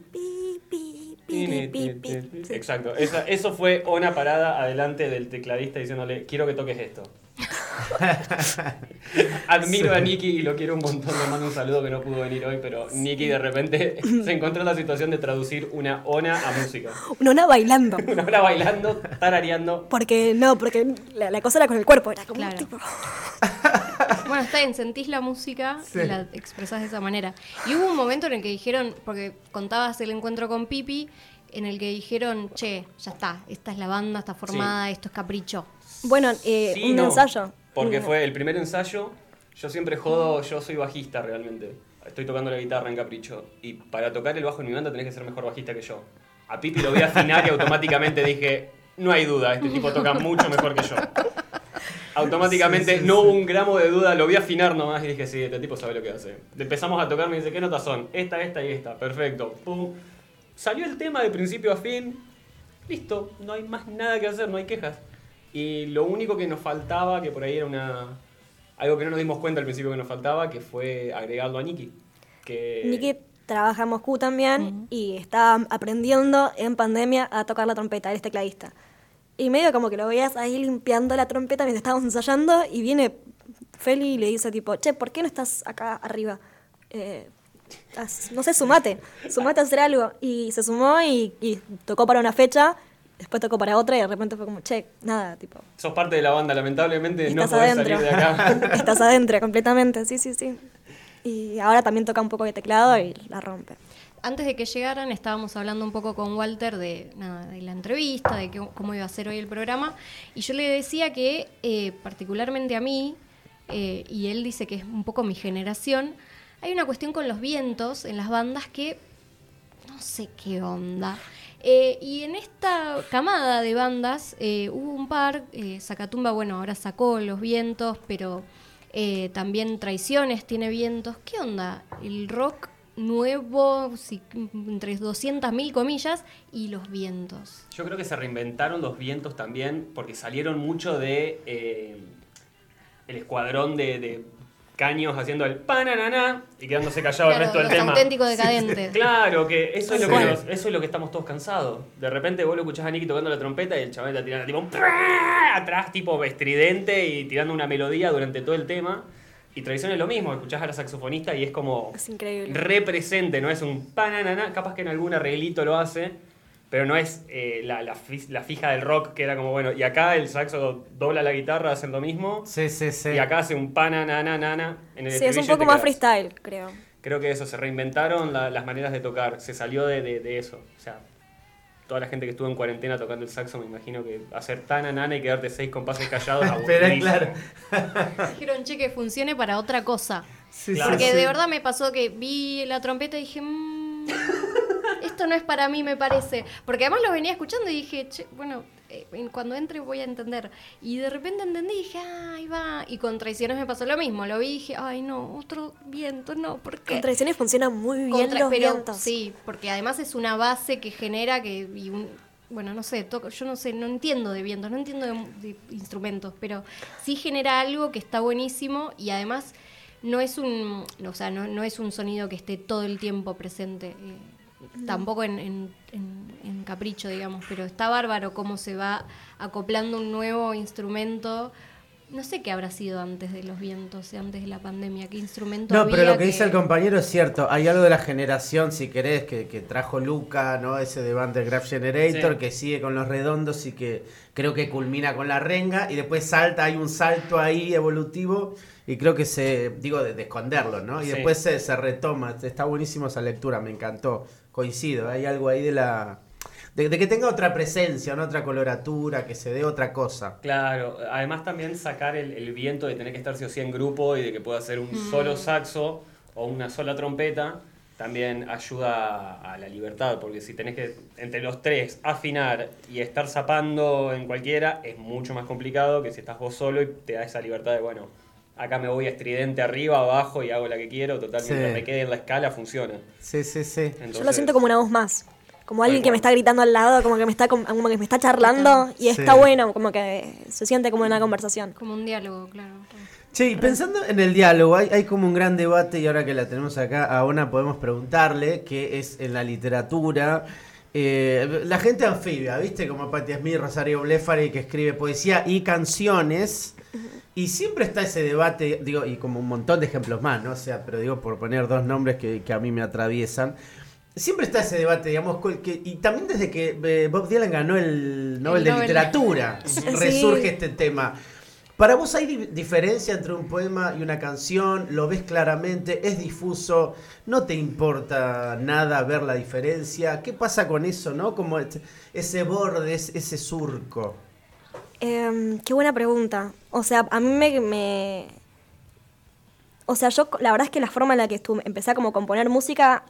Exacto, esa- eso fue Ona parada adelante del tecladista diciéndole, quiero que toques esto. Admiro a Nicky y lo quiero un montón, le mando un saludo que no pudo venir hoy, pero Nicky de repente se encontró en la situación de traducir una Ona a música. Una ona bailando. Una hora bailando, tarareando. Porque no, porque la, la cosa era con el cuerpo, era como Claro. tipo. Bueno, está bien, sentís la música Sí. y la expresás de esa manera. Y hubo un momento en el que dijeron, porque contabas el encuentro con Pipi, en el que dijeron, che, ya está, esta es la banda, está formada, esto es capricho. Bueno, eh, Sí, un no, ensayo. Porque fue el primer ensayo. Yo siempre jodo, yo soy bajista realmente. Estoy tocando la guitarra en Capricho. Y para tocar el bajo en mi banda tenés que ser mejor bajista que yo. A Pipi lo vi afinar y automáticamente dije, no hay duda, este tipo toca mucho mejor que yo. Automáticamente no hubo un gramo de duda, lo vi afinar nomás y dije, sí, este tipo sabe lo que hace. Empezamos a tocar, me dice, ¿qué notas son? Esta, esta y esta. Perfecto. Pum. Salió el tema de principio a fin. Listo, no hay más nada que hacer, no hay quejas. Y lo único que nos faltaba, que por ahí era una algo que no nos dimos cuenta al principio que nos faltaba, que fue agregarlo a Nicky. Que Nicky trabaja en Moscú también y está aprendiendo en pandemia a tocar la trompeta, él es tecladista. Y medio como que lo veías ahí limpiando la trompeta mientras estábamos ensayando y viene Feli y le dice tipo, che, ¿por qué no estás acá arriba? Eh, haz- no sé, sumate, sumate a hacer algo. Y se sumó y, y tocó para una fecha, después tocó para otra y de repente fue como, che, nada, tipo, sos parte de la banda, lamentablemente no estás podés adentro. salir de acá. estás adentro completamente, sí, sí, sí. Y ahora también toca un poco de teclado y la rompe. Antes de que llegaran estábamos hablando un poco con Walter de, nada, de la entrevista, de qué- cómo iba a ser hoy el programa, y yo le decía que eh, particularmente a mí, eh, y él dice que es un poco mi generación, hay una cuestión con los vientos en las bandas que no sé qué onda. Eh, y en esta camada de bandas eh, hubo un par, eh, Zacatumba, bueno, ahora sacó los vientos, pero eh, también Traiciones tiene vientos. ¿Qué onda? El rock nuevo, si- entre 200.000 comillas, y los vientos. Yo creo que se reinventaron los vientos también, porque salieron mucho de el escuadrón de caños haciendo el pananana y quedándose callado el Claro, resto del los tema. auténticos decadentes. Claro, que eso es, lo que nos- eso es lo que estamos todos cansados. De repente vos lo escuchás a Nicky tocando la trompeta y el chaval está tirando tipo un atrás, tipo estridente y tirando una melodía durante todo el tema. Y tradición es lo mismo, escuchás a la saxofonista y es como Es increíble. represente, no es un pananana, capaz que en algún arreglito lo hace, pero no es eh, la, la la fija del rock que era como, bueno, y acá el saxo dobla la guitarra, hacen lo mismo, Sí, sí, sí. y acá hace un pananana en el Sí, es un poco más freestyle, creo. creo que eso, se reinventaron la- las maneras de tocar, se salió de, de- de eso. O sea, toda la gente que estuvo en cuarentena tocando el saxo, me imagino que hacer tan anana y quedarte seis compases callados. Pero aburridísimo. claro. Dijeron, che, que funcione para otra cosa. Sí, Claro. Porque sí, de verdad me pasó que vi la trompeta y dije, "Mm, esto no es para mí, me parece. Porque además lo venía escuchando y dije, che, bueno, eh, cuando entre voy a entender. Y de repente entendí y dije, ah, ahí va. Y con Traiciones me pasó lo mismo. Lo vi y dije, ay, no, otro viento, no, ¿por qué? Con tradiciones funcionan muy bien Contra- los pero vientos. Sí, porque además es una base que genera que. y un- bueno, no sé, toco- yo no sé, no entiendo de vientos, no entiendo de, de instrumentos, pero sí genera algo que está buenísimo y además no es un, o sea, no, no es un sonido que esté todo el tiempo presente, eh, tampoco en, en- en- en capricho, digamos, pero está bárbaro cómo se va acoplando un nuevo instrumento. No sé qué habrá sido antes de los vientos, antes de la pandemia, qué instrumento No, pero lo que dice el compañero es cierto. Hay algo de la generación, si querés, que, que trajo Luca, ¿no? Ese de Band Graph Generator, Sí. que sigue con los redondos y que creo que culmina con la renga. Y después salta, hay un salto ahí evolutivo. Y creo que se, digo, de, de esconderlo, ¿no? Y Sí. después se, se retoma. Está buenísimo esa lectura, me encantó. Coincido, hay algo ahí de la. De, de que tenga otra presencia, ¿no? otra coloratura, que se dé otra cosa. Claro, además también sacar el, el viento de tener que estar sí o sí en grupo y de que pueda ser un Mm. solo saxo o una sola trompeta, también ayuda a la libertad, porque si tenés que entre los tres afinar y estar zapando en cualquiera, es mucho más complicado que si estás vos solo y te da esa libertad de, bueno, acá me voy a estridente arriba, abajo y hago la que quiero, total, Sí. mientras me quede en la escala funciona. Sí, sí, sí. Yo lo siento como una voz más. Como alguien que me está gritando al lado, como que me está, com- como que me está charlando y está Sí. bueno, como que se siente como una conversación. Como un diálogo, claro. Y pensando en el diálogo, hay, hay como un gran debate y ahora que la tenemos acá, a una podemos preguntarle, que es en la literatura. eh, la gente anfibia, ¿viste? Como Patti Smith, Rosario Blefari, que escribe poesía y canciones. Y siempre está ese debate, digo, y como un montón de ejemplos más, ¿no? O sea, pero digo, por poner dos nombres que, que a mí me atraviesan. Siempre está ese debate, digamos, que, y también desde que eh, Bob Dylan ganó el Nobel de Nobel. Literatura, Sí. resurge este tema. Para vos hay di- diferencia entre un poema y una canción, lo ves claramente, es difuso, no te importa nada ver la diferencia. ¿Qué pasa con eso, no? Como este- ese borde, es- ese surco. Em, qué buena pregunta. O sea, a mí me, me- O sea, yo la verdad es que la forma en la que estuve, empecé a como componer música,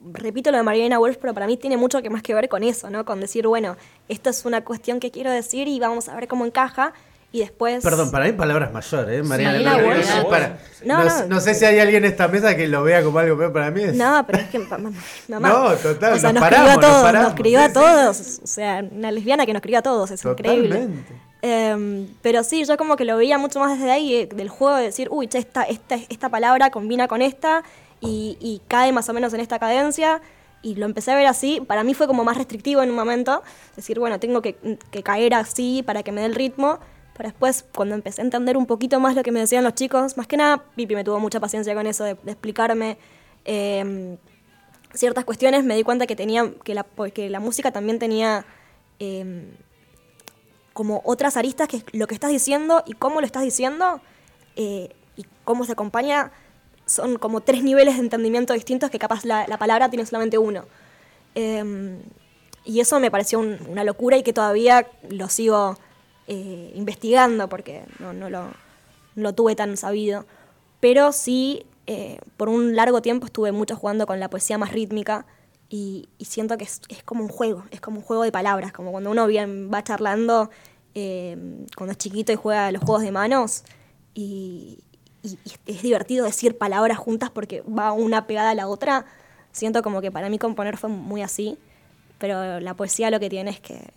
repito lo de Mariana Walsh, pero para mí tiene mucho que más que ver con eso, ¿no? Con decir, bueno, esto es una cuestión que quiero decir y vamos a ver cómo encaja. Y después... Perdón, para mí palabras mayores, ¿eh? Mariana Marina no, no, para- No, no, no. sé si hay alguien en esta mesa que lo vea como algo, pero para mí es... No, pero es que ma- ma- mamá. No, total, O sea, nos nos, paramos, escribió a nos todos, paramos, nos sí, a sí. todos. O sea, una lesbiana que nos escribió a todos, es increíble. Totalmente. Em, pero sí, yo como que lo veía mucho más desde ahí, eh, del juego de decir, uy, che, esta, esta, esta palabra combina con esta y, y cae más o menos en esta cadencia. Y lo empecé a ver así, para mí fue como más restrictivo en un momento, decir, bueno, tengo que, que caer así para que me dé el ritmo. Pero después, cuando empecé a entender un poquito más lo que me decían los chicos, más que nada, Pipi me tuvo mucha paciencia con eso de, explicarme em, ciertas cuestiones, me di cuenta que tenía que la, que la música también tenía em, como otras aristas que lo que estás diciendo y cómo lo estás diciendo eh, y cómo se acompaña son como tres niveles de entendimiento distintos que capaz la, la palabra tiene solamente uno. Em, y eso me pareció un- una locura y que todavía lo sigo eh, investigando porque no, lo, tuve tan sabido. Pero sí, eh, por un largo tiempo estuve mucho jugando con la poesía más rítmica y, siento que es, es como un juego, es como un juego de palabras, como cuando uno bien va charlando eh, cuando es chiquito y juega los juegos de manos y, y- y es divertido decir palabras juntas porque va una pegada a la otra. Siento como que para mí componer fue muy así, pero la poesía lo que tiene es que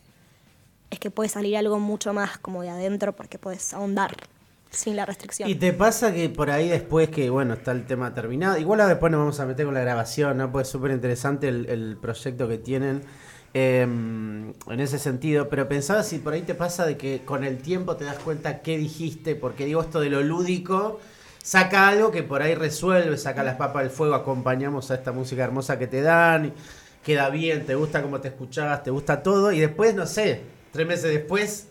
es que puede salir algo mucho más como de adentro porque puedes ahondar sin la restricción. Y te pasa que por ahí después que, bueno, está el tema terminado, igual después nos vamos a meter con la grabación, ¿no? Pues es súper interesante el, proyecto que tienen eh, en ese sentido, pero pensaba si por ahí te pasa de que con el tiempo te das cuenta qué dijiste, porque digo esto de lo lúdico, saca algo que por ahí resuelve, saca las papas del fuego, acompañamos a esta música hermosa que te dan, queda bien, te gusta cómo te escuchabas, te gusta todo, y después, no sé, tres meses después...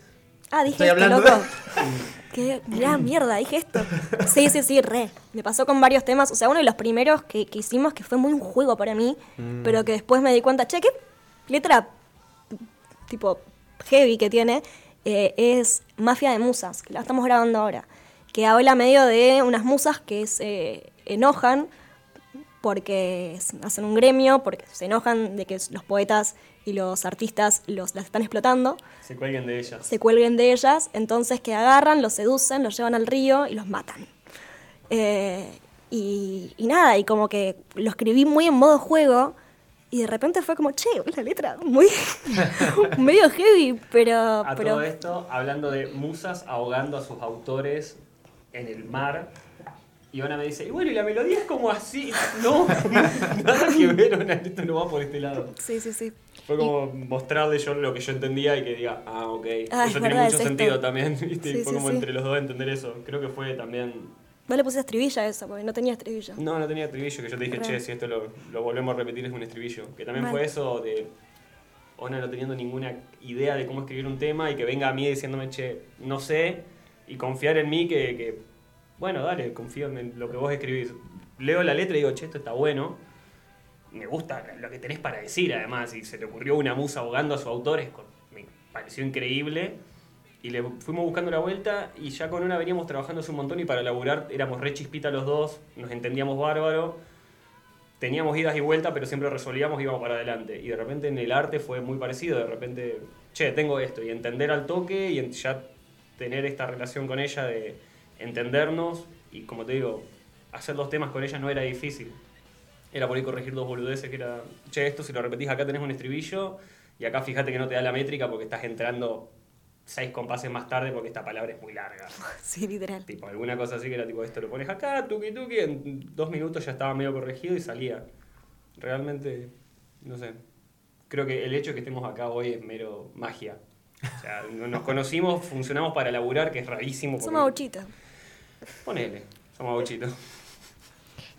ah, dije Estoy esto, hablando loco. de... qué gran mierda, dije esto. Sí, sí, sí, re. Me pasó con varios temas. O sea, uno de los primeros que, que hicimos que fue muy un juego para mí, pero que después me di cuenta, che, qué letra tipo heavy que tiene, eh, es Mafia de Musas, que la estamos grabando ahora. Que habla medio de unas musas que se enojan porque hacen un gremio, porque se enojan de que los poetas y los artistas los, las están explotando, Se cuelguen de ellas. se cuelguen de ellas, entonces que agarran, los seducen, los llevan al río y los matan. Eh, y, y nada, y como que lo escribí muy en modo juego y de repente fue como, che, la letra muy medio heavy, pero... A pero todo esto, hablando de musas ahogando a sus autores en el mar. Y Ona me dice, y bueno, y la melodía es como así. No, nada que ver, Ona, esto no va por este lado. Sí, sí, sí. Fue como mostrarle yo lo que yo entendía y que diga, ah, ok. Ah, es eso tiene mucho sentido también, ¿viste? Sí, fue sí, como sí. entre los dos entender eso. Creo que fue también. Vos le pusiste estribilla a eso, porque no tenía estribillo. No, no tenía estribillo, que yo te dije, che, si esto lo, lo volvemos a repetir es un estribillo. Que también fue eso de Ona no teniendo ninguna idea de cómo escribir un tema y que venga a mí diciéndome, che, no sé, y confiar en mí que, que, bueno, dale, confío en lo que vos escribís. Leo la letra y digo, che, esto está bueno. Me gusta lo que tenés para decir, además, y se le ocurrió una musa ahogando a su autor, es me pareció increíble. Y le fuimos buscando la vuelta y ya con una veníamos trabajando un montón y para laburar éramos re chispita los dos, nos entendíamos bárbaro, teníamos idas y vueltas, pero siempre resolvíamos y íbamos para adelante. Y de repente en el arte fue muy parecido, de repente, che, tengo esto, y entender al toque y ya tener esta relación con ella de entendernos y como te digo, hacer los temas con ella no era difícil. Era por ahí corregir dos boludeces que era, che, esto si lo repetís acá tenés un estribillo y acá fíjate que no te da la métrica porque estás entrando seis compases más tarde porque esta palabra es muy larga. Sí, literal. Tipo, alguna cosa así que era tipo, esto lo pones acá, tuki tuki, en dos minutos ya estaba medio corregido y salía. Realmente, no sé. Creo que el hecho de que estemos acá hoy es mero magia. O sea, no- nos conocimos, funcionamos para laburar, que es rarísimo. Somos gauchitos. Ponele, somos gauchitos.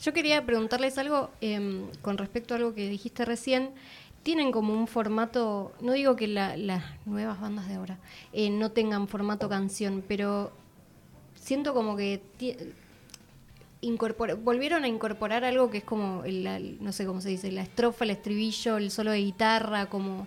Yo quería preguntarles algo em, con respecto a algo que dijiste recién. Tienen como un formato, no digo que la- las nuevas bandas de ahora eh, no tengan formato canción, pero siento como que volvieron a incorporar algo que es como, el- la- no sé cómo se dice, la estrofa, el estribillo, el solo de guitarra, como...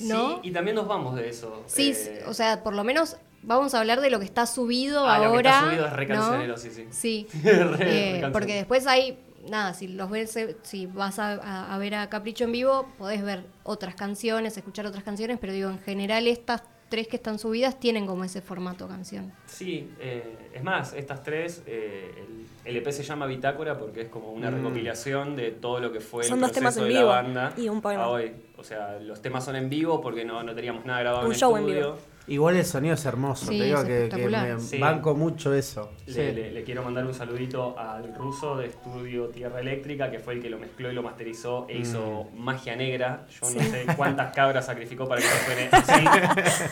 ¿No? Sí, y también nos vamos de eso. Sí, Eh, o sea, por lo menos vamos a hablar de lo que está subido Ah, ahora. lo que está subido es re ¿no? cancionero, sí, sí. Sí. Re- Eh, porque después hay, nada, si los ves, eh, si vas a, a- a ver a Capricho en vivo, podés ver otras canciones, escuchar otras canciones, pero digo, en general estas tres que están subidas tienen como ese formato canción. Sí, eh, es más, estas tres, eh, el, el EP se llama Bitácora porque es como una Mm. recopilación de todo lo que fue Son el dos proceso temas en de vivo la banda y un poema. a hoy. O sea, los temas son en vivo porque no, no teníamos nada grabado Un en show en vivo. Igual el sonido es hermoso, Sí, te digo es que, que me Sí. banco mucho eso. Le, Sí. le- le quiero mandar un saludito al ruso de estudio Tierra Eléctrica, que fue el que lo mezcló y lo masterizó e hizo Mm. magia negra. Yo no sé cuántas cabras sacrificó para que eso suene así,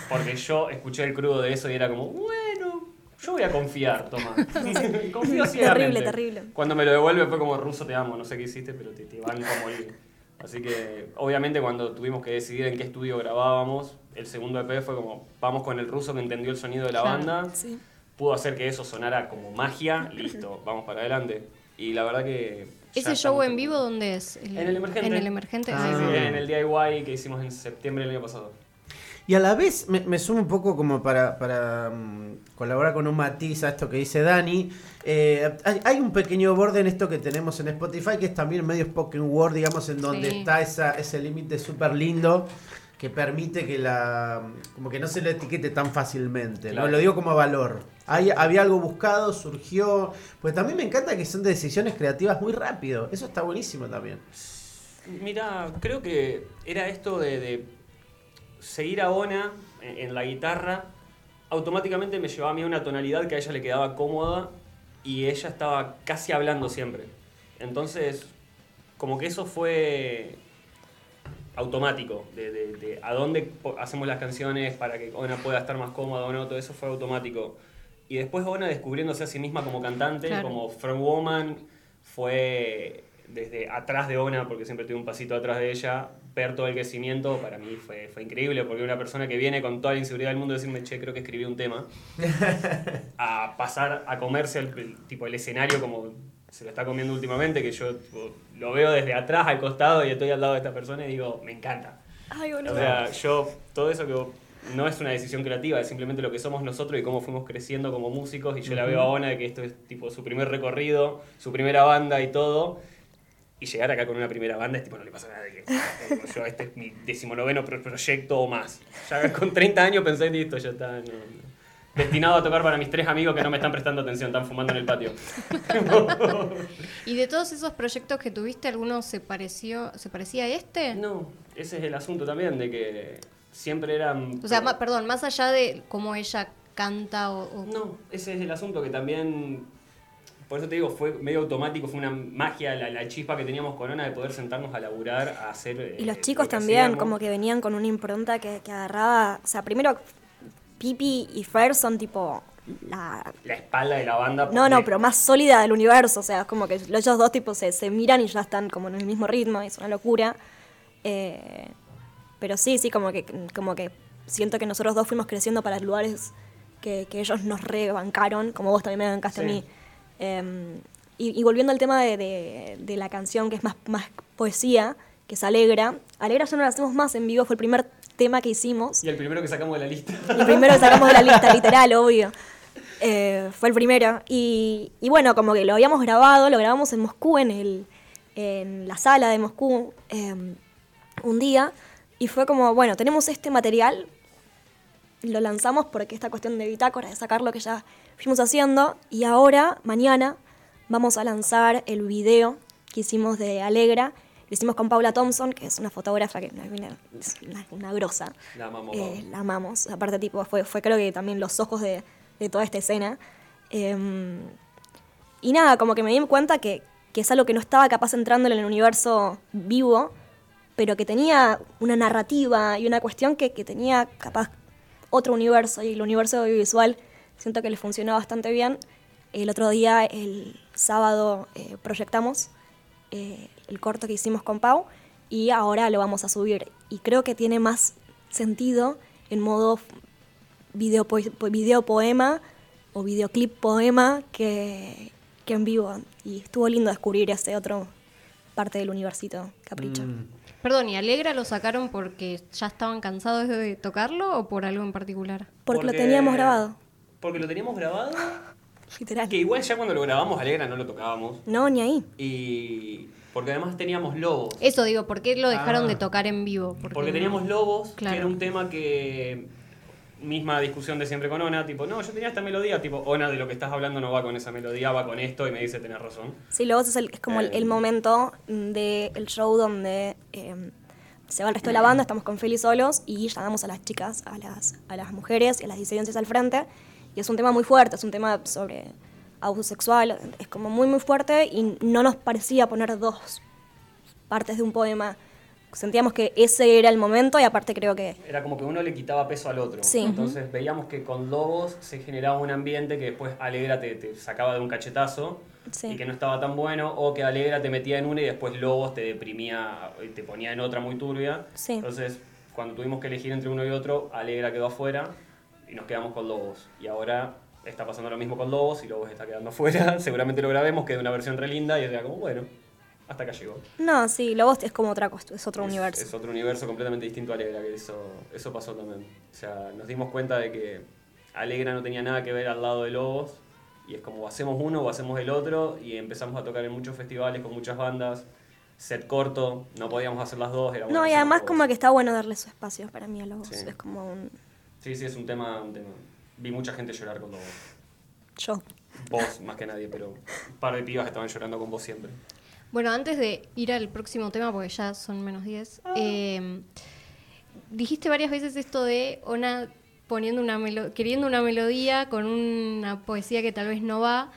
porque yo escuché el crudo de eso y era como, bueno, yo voy a confiar, toma. Confío ciegamente. Terrible, terrible. Cuando me lo devuelve fue como, ruso, te amo, no sé qué hiciste, pero te, te van a morir. Así que, obviamente, cuando tuvimos que decidir en qué estudio grabábamos, el segundo EP fue como, vamos con el ruso que entendió el sonido de la Claro. banda Sí. pudo hacer que eso sonara como magia, listo, vamos para adelante. Y la verdad que... ¿Ese show en vivo dónde es? En el Emergente. En el emergente. Ah. Sí, sí, en el DIY que hicimos en septiembre del año pasado. Y a la vez me, me sumo un poco como para, para mm, colaborar con un matiz a esto que dice Dani. Eh, hay, hay un pequeño borde en esto que tenemos en Spotify, que es también medio spoken word, digamos, en donde Sí. está esa, ese límite súper lindo que permite que la como que no se le etiquete tan fácilmente. ¿no? Lo digo como valor. Hay, había algo buscado, surgió. Pues también me encanta que son decisiones creativas muy rápido. Eso está buenísimo también. Mira, creo que era esto de, de seguir a Ona en, en la guitarra, automáticamente me llevaba a mí a una tonalidad que a ella le quedaba cómoda y ella estaba casi hablando siempre. Entonces, como que eso fue automático, de, de- de a dónde hacemos las canciones para que Ona pueda estar más cómoda o no, todo eso fue automático. Y después Ona descubriéndose a sí misma como cantante, Claro. como From Woman, fue desde atrás de Ona, porque siempre tuve un pasito atrás de ella, ver todo el crecimiento para mí fue, fue increíble, porque una persona que viene con toda la inseguridad del mundo decirme, che, creo que escribí un tema, a pasar a comerse el, el- tipo, el escenario como se lo está comiendo últimamente, que yo lo veo desde atrás al costado y estoy al lado de esta persona y digo, me encanta. Ay, O boludo. sea, yo, todo eso que no es una decisión creativa, es simplemente lo que somos nosotros y cómo fuimos creciendo como músicos. Y yo la veo a Ona de que esto es tipo su primer recorrido, su primera banda y todo. Y llegar acá con una primera banda es tipo, no le pasa nada. que, yo, este es mi decimonoveno pro- proyecto o más. Ya con 30 años pensé, listo, ya está. no, no. Destinado a tocar para mis tres amigos que no me están prestando atención, están fumando en el patio. ¿Y de todos esos proyectos que tuviste, alguno se pareció, se parecía a este? No, ese es el asunto también, de que siempre eran... O sea, ma- perdón, más allá de cómo ella canta o... o- No, ese es el asunto que también, por eso te digo, fue medio automático, fue una magia, la, la chispa que teníamos con Ona de poder sentarnos a laburar, a hacer... eh, Y los lo chicos también, hacíamos. como que venían con una impronta que, que agarraba. O sea, primero, Pipi y Fer son tipo la. La espalda de la banda. No, no, pero más sólida del universo. O sea, es como que ellos dos tipo se, se miran y ya están como en el mismo ritmo. Es una locura. Eh, pero sí, sí, como que, como que siento que nosotros dos fuimos creciendo para lugares que, que ellos nos rebancaron, como vos también me bancaste a mí. Eh, y, y volviendo al tema de, de- de la canción, que es más, más poesía, que es Alegra. Alegra ya no la hacemos más en vivo, fue el primer tema que hicimos. Y el primero que sacamos de la lista. El primero que sacamos de la lista, literal, obvio. Eh, fue el primero. Y, y bueno, como que lo habíamos grabado, lo grabamos en Moscú, en, el, en la sala de Moscú, eh, un día. Y fue como, bueno, tenemos este material, lo lanzamos porque esta cuestión de bitácora, de sacar lo que ya fuimos haciendo. Y ahora, mañana, vamos a lanzar el video que hicimos de Alegra. Hicimos con Paula Thompson, que es una fotógrafa que una- es una, una grosa. La amamos, Eh, la amamos. Aparte, tipo, fue, fue creo que también los ojos de, de toda esta escena. Em, y nada, como que me di cuenta que, que es algo que no estaba capaz entrando en el universo vivo, pero que tenía una narrativa y una cuestión que, que tenía capaz otro universo. Y el universo audiovisual siento que le funcionó bastante bien. El otro día, el sábado, eh, proyectamos eh, el corto que hicimos con Pau y ahora lo vamos a subir. Y creo que tiene más sentido en modo video, po- video poema o videoclip poema que, que en vivo. Y estuvo lindo descubrir ese otro parte del universito Capricho. Mm. Perdón, ¿y Alegra lo sacaron porque ya estaban cansados de tocarlo o por algo en particular? Porque, lo teníamos grabado, Porque lo teníamos grabado. literal. Que igual ya cuando lo grabamos Alegra no lo tocábamos. No, ni ahí. Y porque además teníamos lobos. Eso digo, ¿por qué lo dejaron Ah. de tocar en vivo? Porque teníamos lobos, Claro. que era un tema que. Misma discusión de siempre con Ona, tipo, no, yo tenía esta melodía, tipo, Ona, de lo que estás hablando no va con esa melodía, va con esto, y me dice, tenés razón. Sí, luego es, el- es como el, Eh. el momento del show donde eh, se va el resto de la banda, estamos con Feli solos y llamamos a las chicas, a las, a las mujeres y a las disidencias al frente. Y es un tema muy fuerte, es un tema sobre abuso sexual, es como muy, muy fuerte y no nos parecía poner dos partes de un poema. Sentíamos que ese era el momento y aparte creo que Era como que uno le quitaba peso al otro. Sí. Entonces veíamos que con Lobos se generaba un ambiente que después Alegra te, te sacaba de un cachetazo Sí. y que no estaba tan bueno, o que Alegra te metía en una y después Lobos te deprimía y te ponía en otra muy turbia. Sí. Entonces, cuando tuvimos que elegir entre uno y otro, Alegra quedó afuera y nos quedamos con Lobos. Y ahora está pasando lo mismo con Lobos y Lobos está quedando afuera. Seguramente lo grabemos, queda una versión re linda y era como, bueno, hasta acá llegó. No, sí, Lobos es como otra cosa, es otro Es- universo. Es otro universo completamente distinto a Alegra, que eso, eso pasó también. O sea, nos dimos cuenta de que Alegra no tenía nada que ver al lado de Lobos. Y es como, hacemos uno o hacemos el otro. Y empezamos a tocar en muchos festivales con muchas bandas. Set corto, no podíamos hacer las dos. Era bueno No, y además como que está bueno darle su espacio para mí a Lobos. Sí. Es como un... Sí, sí, es un tema, un tema. Vi mucha gente llorar con Lobos. Yo. Vos, más que nadie, pero un par de pibas estaban llorando con vos siempre. Bueno, antes de ir al próximo tema, porque ya son menos 10, eh, dijiste varias veces esto de Ona poniendo una melo- queriendo una melodía con una poesía que tal vez no va.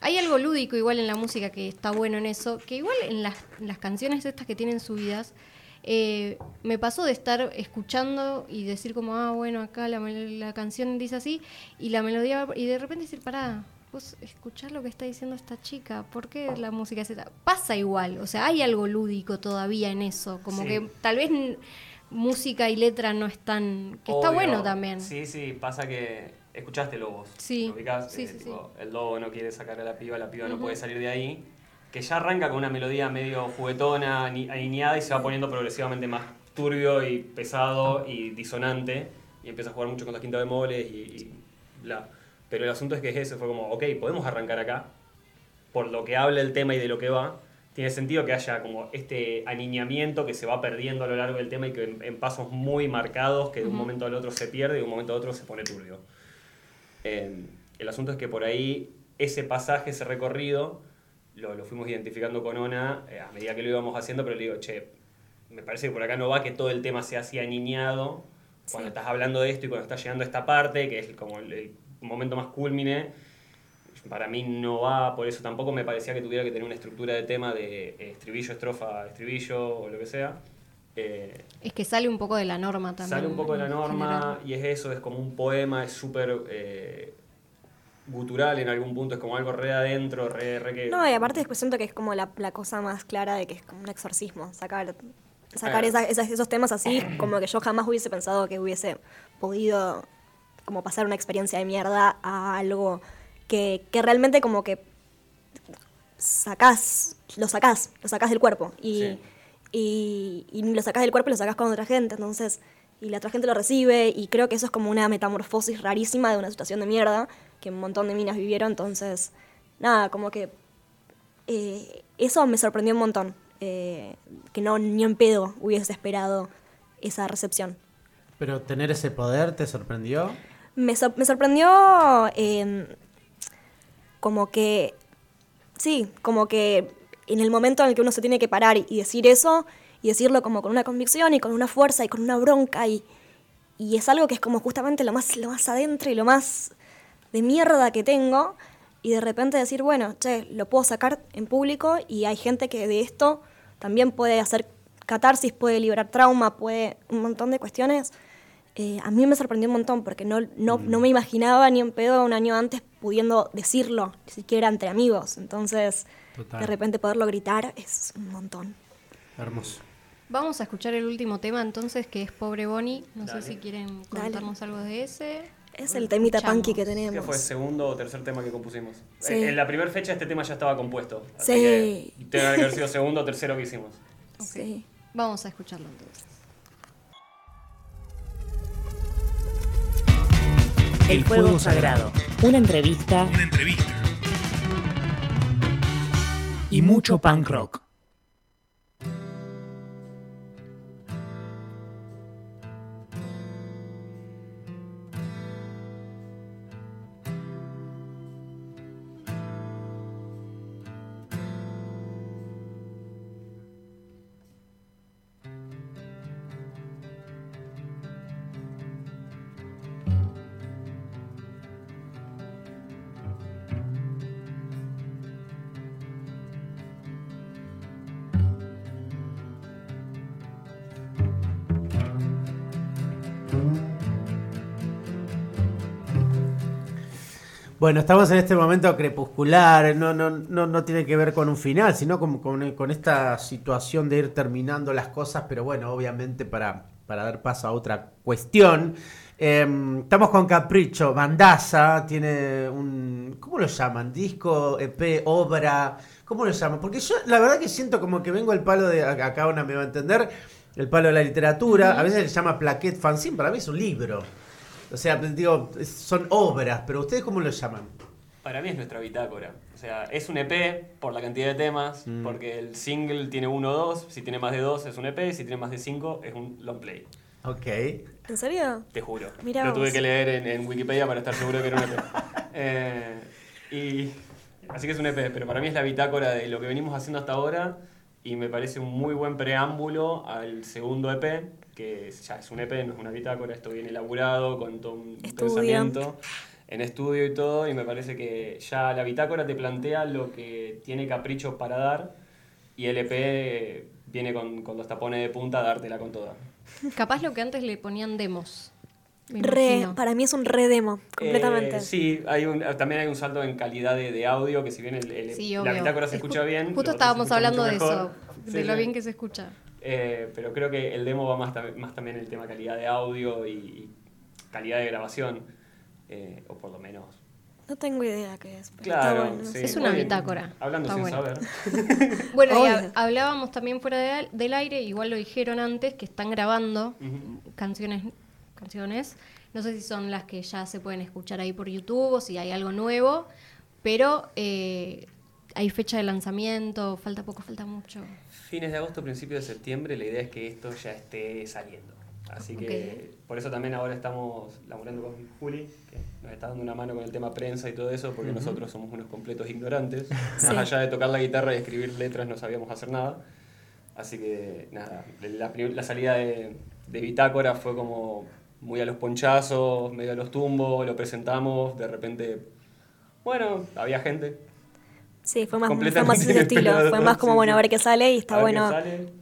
Hay algo lúdico igual en la música que está bueno en eso, que igual en las, en las canciones estas que tienen subidas, eh, me pasó de estar escuchando y decir como, ah, bueno, acá la, la canción dice así, y la melodía, va- y de repente decir, pará, vos escuchás lo que está diciendo esta chica, ¿por qué la música es esa? Pasa igual, o sea, hay algo lúdico todavía en eso, como Sí. que tal vez música y letra no están, que está bueno también. Sí, sí, pasa que escuchaste Lobos. Sí, ¿Lo ubicás? sí, Eh, sí, tipo, El lobo no quiere sacar a la piba, la piba no puede salir de ahí. Que ya arranca con una melodía medio juguetona, alineada y se va poniendo progresivamente más turbio y pesado y disonante. Y empieza a jugar mucho con las quintas bemoles y, y bla. Pero el asunto es que es eso, fue como, ok, podemos arrancar acá. Por lo que habla el tema y de lo que va, tiene sentido que haya como este aniñamiento que se va perdiendo a lo largo del tema y que en, en pasos muy marcados, que de un momento al otro se pierde y de un momento al otro se pone turbio. Eh, el asunto es que por ahí ese pasaje, ese recorrido, lo, lo fuimos identificando con Ona eh, a medida que lo íbamos haciendo, pero le digo, che, me parece que por acá no va que todo el tema sea así aniñado. Cuando estás hablando de esto y cuando estás llegando a esta parte, que es como el, el momento más culmine, para mí no va, por eso tampoco me parecía que tuviera que tener una estructura de tema de eh, estribillo, estrofa, estribillo o lo que sea. Eh, Es que sale un poco de la norma también. Sale un poco de la norma general. y es eso, es como un poema, es súper eh, gutural en algún punto, es como algo re adentro, re, re que... No, y aparte después siento que es como la, la cosa más clara de que es como un exorcismo, sacar, sacar Ah. esa- esas- esos temas así, como que yo jamás hubiese pensado que hubiese podido como pasar una experiencia de mierda a algo que, que realmente como que sacás, lo sacás, lo sacás del cuerpo y, Sí. y, y lo sacás del cuerpo y lo sacás con otra gente, entonces, y la otra gente lo recibe y creo que eso es como una metamorfosis rarísima de una situación de mierda que un montón de minas vivieron, entonces, nada, como que eh, eso me sorprendió un montón, eh, que no ni en pedo hubiese esperado esa recepción. Pero tener ese poder te sorprendió. Me, sor- me sorprendió eh, como que, sí, como que en el momento en el que uno se tiene que parar y decir eso, y decirlo como con una convicción y con una fuerza y con una bronca, y, y es algo que es como justamente lo más, lo más adentro y lo más de mierda que tengo, y de repente decir, bueno, che, lo puedo sacar en público y hay gente que de esto también puede hacer catarsis, puede liberar trauma, puede un montón de cuestiones. Eh, a mí me sorprendió un montón porque no, no, no me imaginaba ni en pedo un año antes pudiendo decirlo, ni siquiera entre amigos. Entonces, Total. de repente poderlo gritar es un montón. Hermoso. Vamos a escuchar el último tema entonces, que es Pobre Bonnie. No Dale. sé si quieren Dale. contarnos algo de ese. Es el temita escuchamos. punky que ¿Qué tenemos. fue el segundo o tercer tema que compusimos? Sí. En la primera fecha este tema ya estaba compuesto. Así Sí. que debe haber sido segundo o tercero que hicimos. Sí. Vamos a escucharlo entonces. El Fuego Sagrado. Una entrevista Una entrevista. Y mucho punk rock. Bueno, estamos en este momento crepuscular, no, no, no, no tiene que ver con un final, sino con, con- con esta situación de ir terminando las cosas, pero bueno, obviamente para, para dar paso a otra cuestión. Eh, estamos con Capricho, Bandaza, tiene un... ¿Cómo lo llaman? Disco, EP, obra, ¿cómo lo llaman? Porque yo la verdad que siento como que vengo al palo de... Acá una me va a entender, el palo de la literatura, a veces se llama plaquette fanzine, para mí es un libro. O sea, digo, son obras, pero ¿ustedes cómo lo llaman? Para mí es nuestra bitácora. O sea, es un EP por la cantidad de temas, Mm. porque el single tiene uno o dos, si tiene más de dos es un EP, si tiene más de cinco es un long play. Ok. ¿En serio? Te juro. Mirá Lo tuve vos. que leer en, en Wikipedia para estar seguro que era un EP. Eh, y, así que es un EP, pero para mí es la bitácora de lo que venimos haciendo hasta ahora y me parece un muy buen preámbulo al segundo EP, que ya es un EP, no es una bitácora, esto viene elaborado con todo un Estudio. pensamiento en estudio y todo, y me parece que ya la bitácora te plantea lo que tiene Capricho para dar y el EP viene con, con los tapones de punta a dártela con toda. Capaz lo que antes le ponían demos. Re, para mí es un re demo, completamente. Eh, sí, hay un, también hay un salto en calidad de, de audio, que si bien el, el- Sí, la bitácora se Es escucha bien. Justo estábamos hablando de eso, de Sí, lo bien que se escucha. Eh, pero creo que el demo va más, tam- más también en el tema calidad de audio y, y calidad de grabación, eh, o por lo menos. No tengo idea qué es. pero Claro, está bueno. sí. Es una Oye, bitácora. Hablando Está sin bueno. saber. Bueno, y hablábamos también fuera de- del aire, igual lo dijeron antes, que están grabando canciones, canciones. No sé si son las que ya se pueden escuchar ahí por YouTube o si hay algo nuevo, pero eh, hay fecha de lanzamiento, falta poco, falta mucho. Fines de agosto, principios de septiembre, la idea es que esto ya esté saliendo. Así que por eso también ahora estamos laburando con Juli, que nos está dando una mano con el tema prensa y todo eso, porque nosotros somos unos completos ignorantes. Sí. Más allá de tocar la guitarra y escribir letras, no sabíamos hacer nada. Así que nada, la, la salida de, de Bitácora fue como muy a los ponchazos, medio a los tumbos, lo presentamos, de repente, bueno, había gente, Sí, fue más, fue más ese estilo. Fue más como, sí, bueno, a ver qué sale y está bueno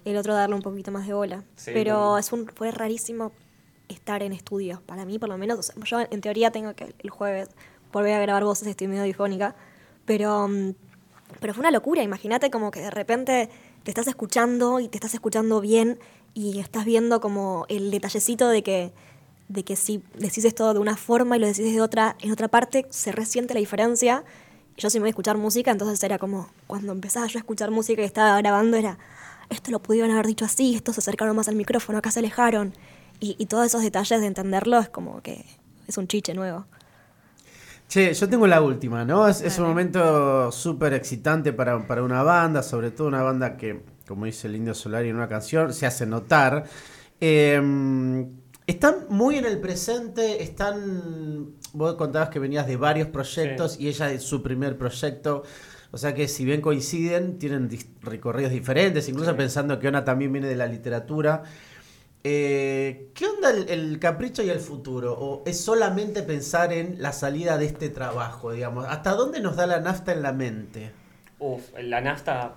el otro darle un poquito más de bola. Sí, Pero es un, fue rarísimo estar en estudios. Para mí, por lo menos, o sea, yo en teoría tengo que el jueves volver a grabar voces, estoy medio difónica. Pero, mm, pero fue una locura. Imagínate como que de repente te estás escuchando y te estás escuchando bien y estás viendo como el detallecito de que de que si decís esto de una forma y lo decís de otra, en otra parte, se resiente la diferencia. Yo soy muy de escuchar música, entonces era como, cuando empezaba yo a escuchar música y estaba grabando, era, esto lo pudieron haber dicho así, estos se acercaron más al micrófono, acá se alejaron. Y, y todos esos detalles de entenderlo es como que es un chiche nuevo. Che, yo tengo la última, ¿no? Es, es un momento súper excitante para, para una banda, sobre todo una banda que, como dice el Indio Solari en una canción, se hace notar. Eh, están muy en el presente, están... Vos contabas que venías de varios proyectos y ella de su primer proyecto. O sea que si bien coinciden, tienen recorridos diferentes, incluso pensando que Ona también viene de la literatura. Eh, ¿Qué onda el, el capricho y el futuro? ¿O es solamente pensar en la salida de este trabajo, digamos? ¿Hasta dónde nos da la nafta en la mente? Uf, la nafta.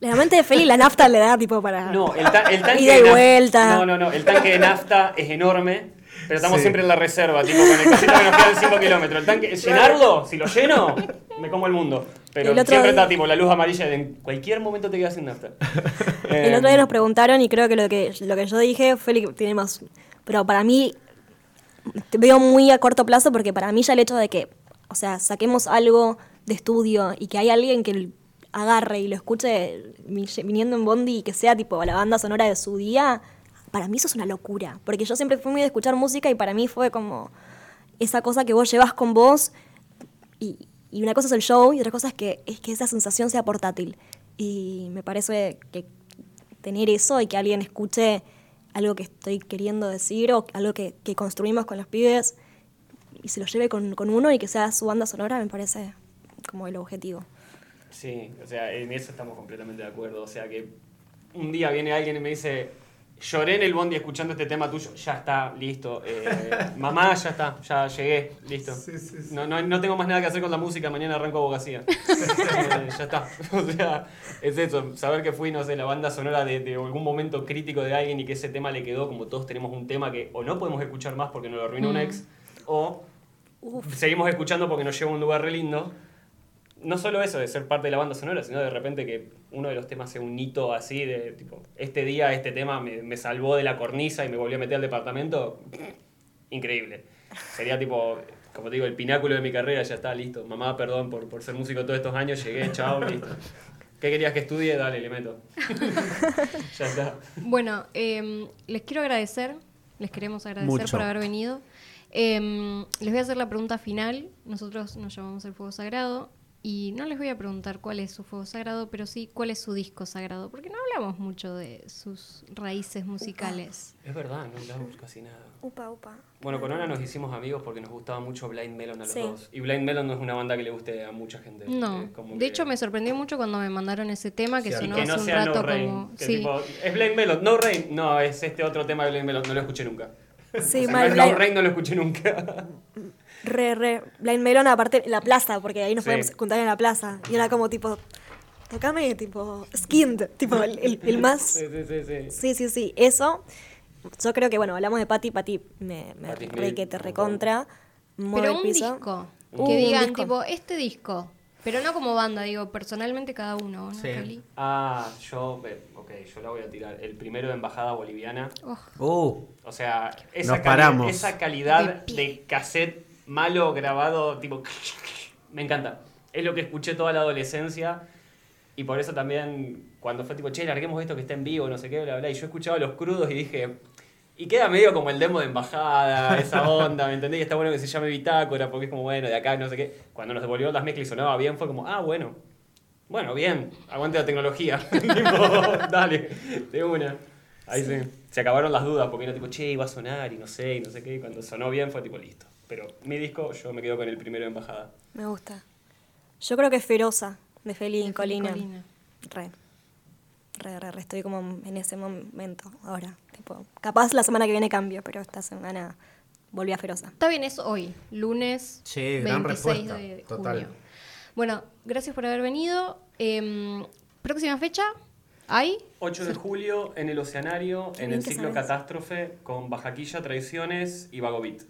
La mente de Feli la nafta le da tipo para... No, el, ta- el tanque Ida y vuelta. No, no, no. El tanque de nafta es enorme, pero estamos Sí. siempre en la reserva, tipo con el casito que nos quedan 5 kilómetros. El tanque, llenarlo, si lo lleno, me como el mundo. Pero El siempre día- está tipo la luz amarilla de en cualquier momento te quedas sin nafta. El otro día nos preguntaron y creo que lo que, lo que yo dije, Feli tiene más... Pero para mí, te veo muy a corto plazo porque para mí ya el hecho de que, o sea, saquemos algo de estudio y que hay alguien que agarre y lo escuche vi- viniendo en Bondi y que sea tipo la banda sonora de su día, para mí eso es una locura. Porque yo siempre fui muy de escuchar música y para mí fue como esa cosa que vos llevas con vos y, y una cosa es el show y otra cosa es que, es que esa sensación sea portátil. Y me parece que tener eso y que alguien escuche algo que estoy queriendo decir o algo que, que construimos con los pibes y se lo lleve con, con uno y que sea su banda sonora, me parece como el objetivo. Sí, o sea, en eso estamos completamente de acuerdo. O sea, que un día viene alguien y me dice, lloré en el bondi escuchando este tema tuyo, ya está, listo. Eh, mamá, ya está, ya llegué, listo. No, no, no tengo más nada que hacer con la música, mañana arranco abogacía. Eh, ya está. O sea, es eso, saber que fui, no sé, la banda sonora de, de algún momento crítico de alguien y que ese tema le quedó, como todos tenemos un tema que o no podemos escuchar más porque nos lo arruinó un ex, o seguimos escuchando porque nos lleva a un lugar re lindo. No solo eso de ser parte de la banda sonora, sino de repente que uno de los temas sea un hito así de tipo, este día este tema me, me salvó de la cornisa y me volvió a meter al departamento. Increíble. Sería tipo, como te digo, el pináculo de mi carrera, ya está, listo. Mamá, perdón por, por ser músico todos estos años, llegué, chao, listo. ¿Qué querías que estudie? Dale, le meto. ya está. Bueno, em, les quiero agradecer, les queremos agradecer Mucho. por haber venido. Em, les voy a hacer la pregunta final. Nosotros nos llamamos el Fuego Sagrado y no les voy a preguntar cuál es su Fuego Sagrado, pero sí cuál es su disco sagrado, porque no hablamos mucho de sus raíces musicales. Es verdad, no hablamos casi nada. Upa, upa. Bueno, con Ana nos hicimos amigos porque nos gustaba mucho Blind Melon a los Sí. dos. Y Blind Melon no es una banda que le guste a mucha gente. No, como de que- hecho me sorprendió mucho cuando me mandaron ese tema que sonó que hace no un sea rato No Rain. como... que Sí. tipo, es Blind Melon. No Rain. No, es este otro tema de Blind Melon. No lo escuché nunca. Sí, Si mal, no es No Blind- Rain no lo escuché nunca. Re, re. Blind Melon, aparte, en la plaza, porque ahí nos Sí. podemos juntar en la plaza. Y era como tipo, tocame tipo skinned, tipo el, el- el más... Sí, sí, sí, sí. Sí, sí, sí, eso. yo creo que, bueno, hablamos de Patti, Patti me, me re que te recontra. Pero un piso. disco. Uh, que digan, disco. tipo, este disco. Pero no como banda, digo, personalmente cada uno, ¿no, Sí. Ah, yo, ok, yo la voy a tirar. El primero de embajada boliviana. Oh, Uh, O sea, esa, Nos cali- paramos. esa calidad De cassette malo grabado, tipo, me encanta. Es lo que escuché toda la adolescencia y por eso también cuando fue tipo, che, larguemos esto que está en vivo, no sé qué, bla, bla, y yo escuchaba los crudos y dije, y queda medio como el demo de embajada, esa onda, ¿me entendés? Y está bueno que se llame Bitácora porque es como, bueno, de acá, no sé qué. Cuando nos devolvió las mezclas y sonaba bien, fue como, ah, bueno, bueno, bien, aguante la tecnología. tipo, dale, de una. Ahí sí. Se acabaron las dudas porque era tipo, che, iba a sonar y no sé, y no sé qué. Y cuando sonó bien fue tipo, listo. Pero mi disco, yo me quedo con el primero de embajada. Me gusta. Yo creo que es Feroza, de Feli y Feli Colina. Colina. Re. Re, re, re. Estoy como en ese momento ahora. Tipo, capaz la semana que viene cambio, pero esta semana volví a Feroza. Está bien, es hoy, lunes Sí, gran 26 respuesta, de total. junio. Bueno, gracias por haber venido. Em, próxima fecha, ¿hay? 8 de julio en el Oceanario, en el ciclo sabes. Catástrofe, con Bajaquilla, Traiciones y Vagobit.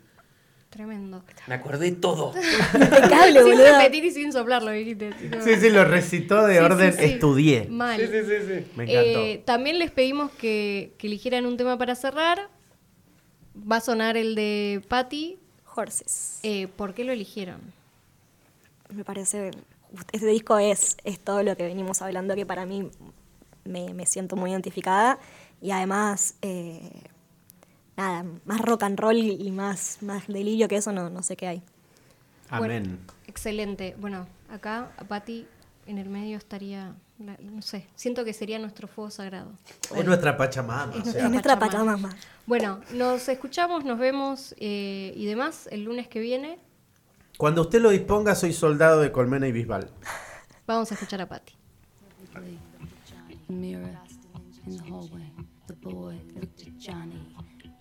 Tremendo. Me acordé todo. Impecable, sin boludo. repetir y sin soplarlo, dijiste. sí, sí, lo recitó de Sí, orden, sí, sí. estudié. Mal. Sí, sí, sí, sí. Me encantó. Eh, también les pedimos que, que eligieran un tema para cerrar. Va a sonar el de Patty. Horses. Eh, ¿Por qué lo eligieron? Me parece. Este disco es, es todo lo que venimos hablando, que para mí me, me siento muy identificada. Y además, eh, nada, más rock and roll y más, más delirio que eso, no, no sé qué hay. Amén. Bueno, excelente. Bueno, acá a Patty en el medio estaría, la- no sé, siento que sería nuestro fuego sagrado. es nuestra Pachamama. o sea. Es nuestra Pachamama. Bueno, nos escuchamos, nos vemos eh, y demás el lunes que viene. Cuando usted lo disponga, soy soldado de Colmena y Bisbal. Vamos a escuchar a Patty. mirror in the hallway. The boy looked at Johnny.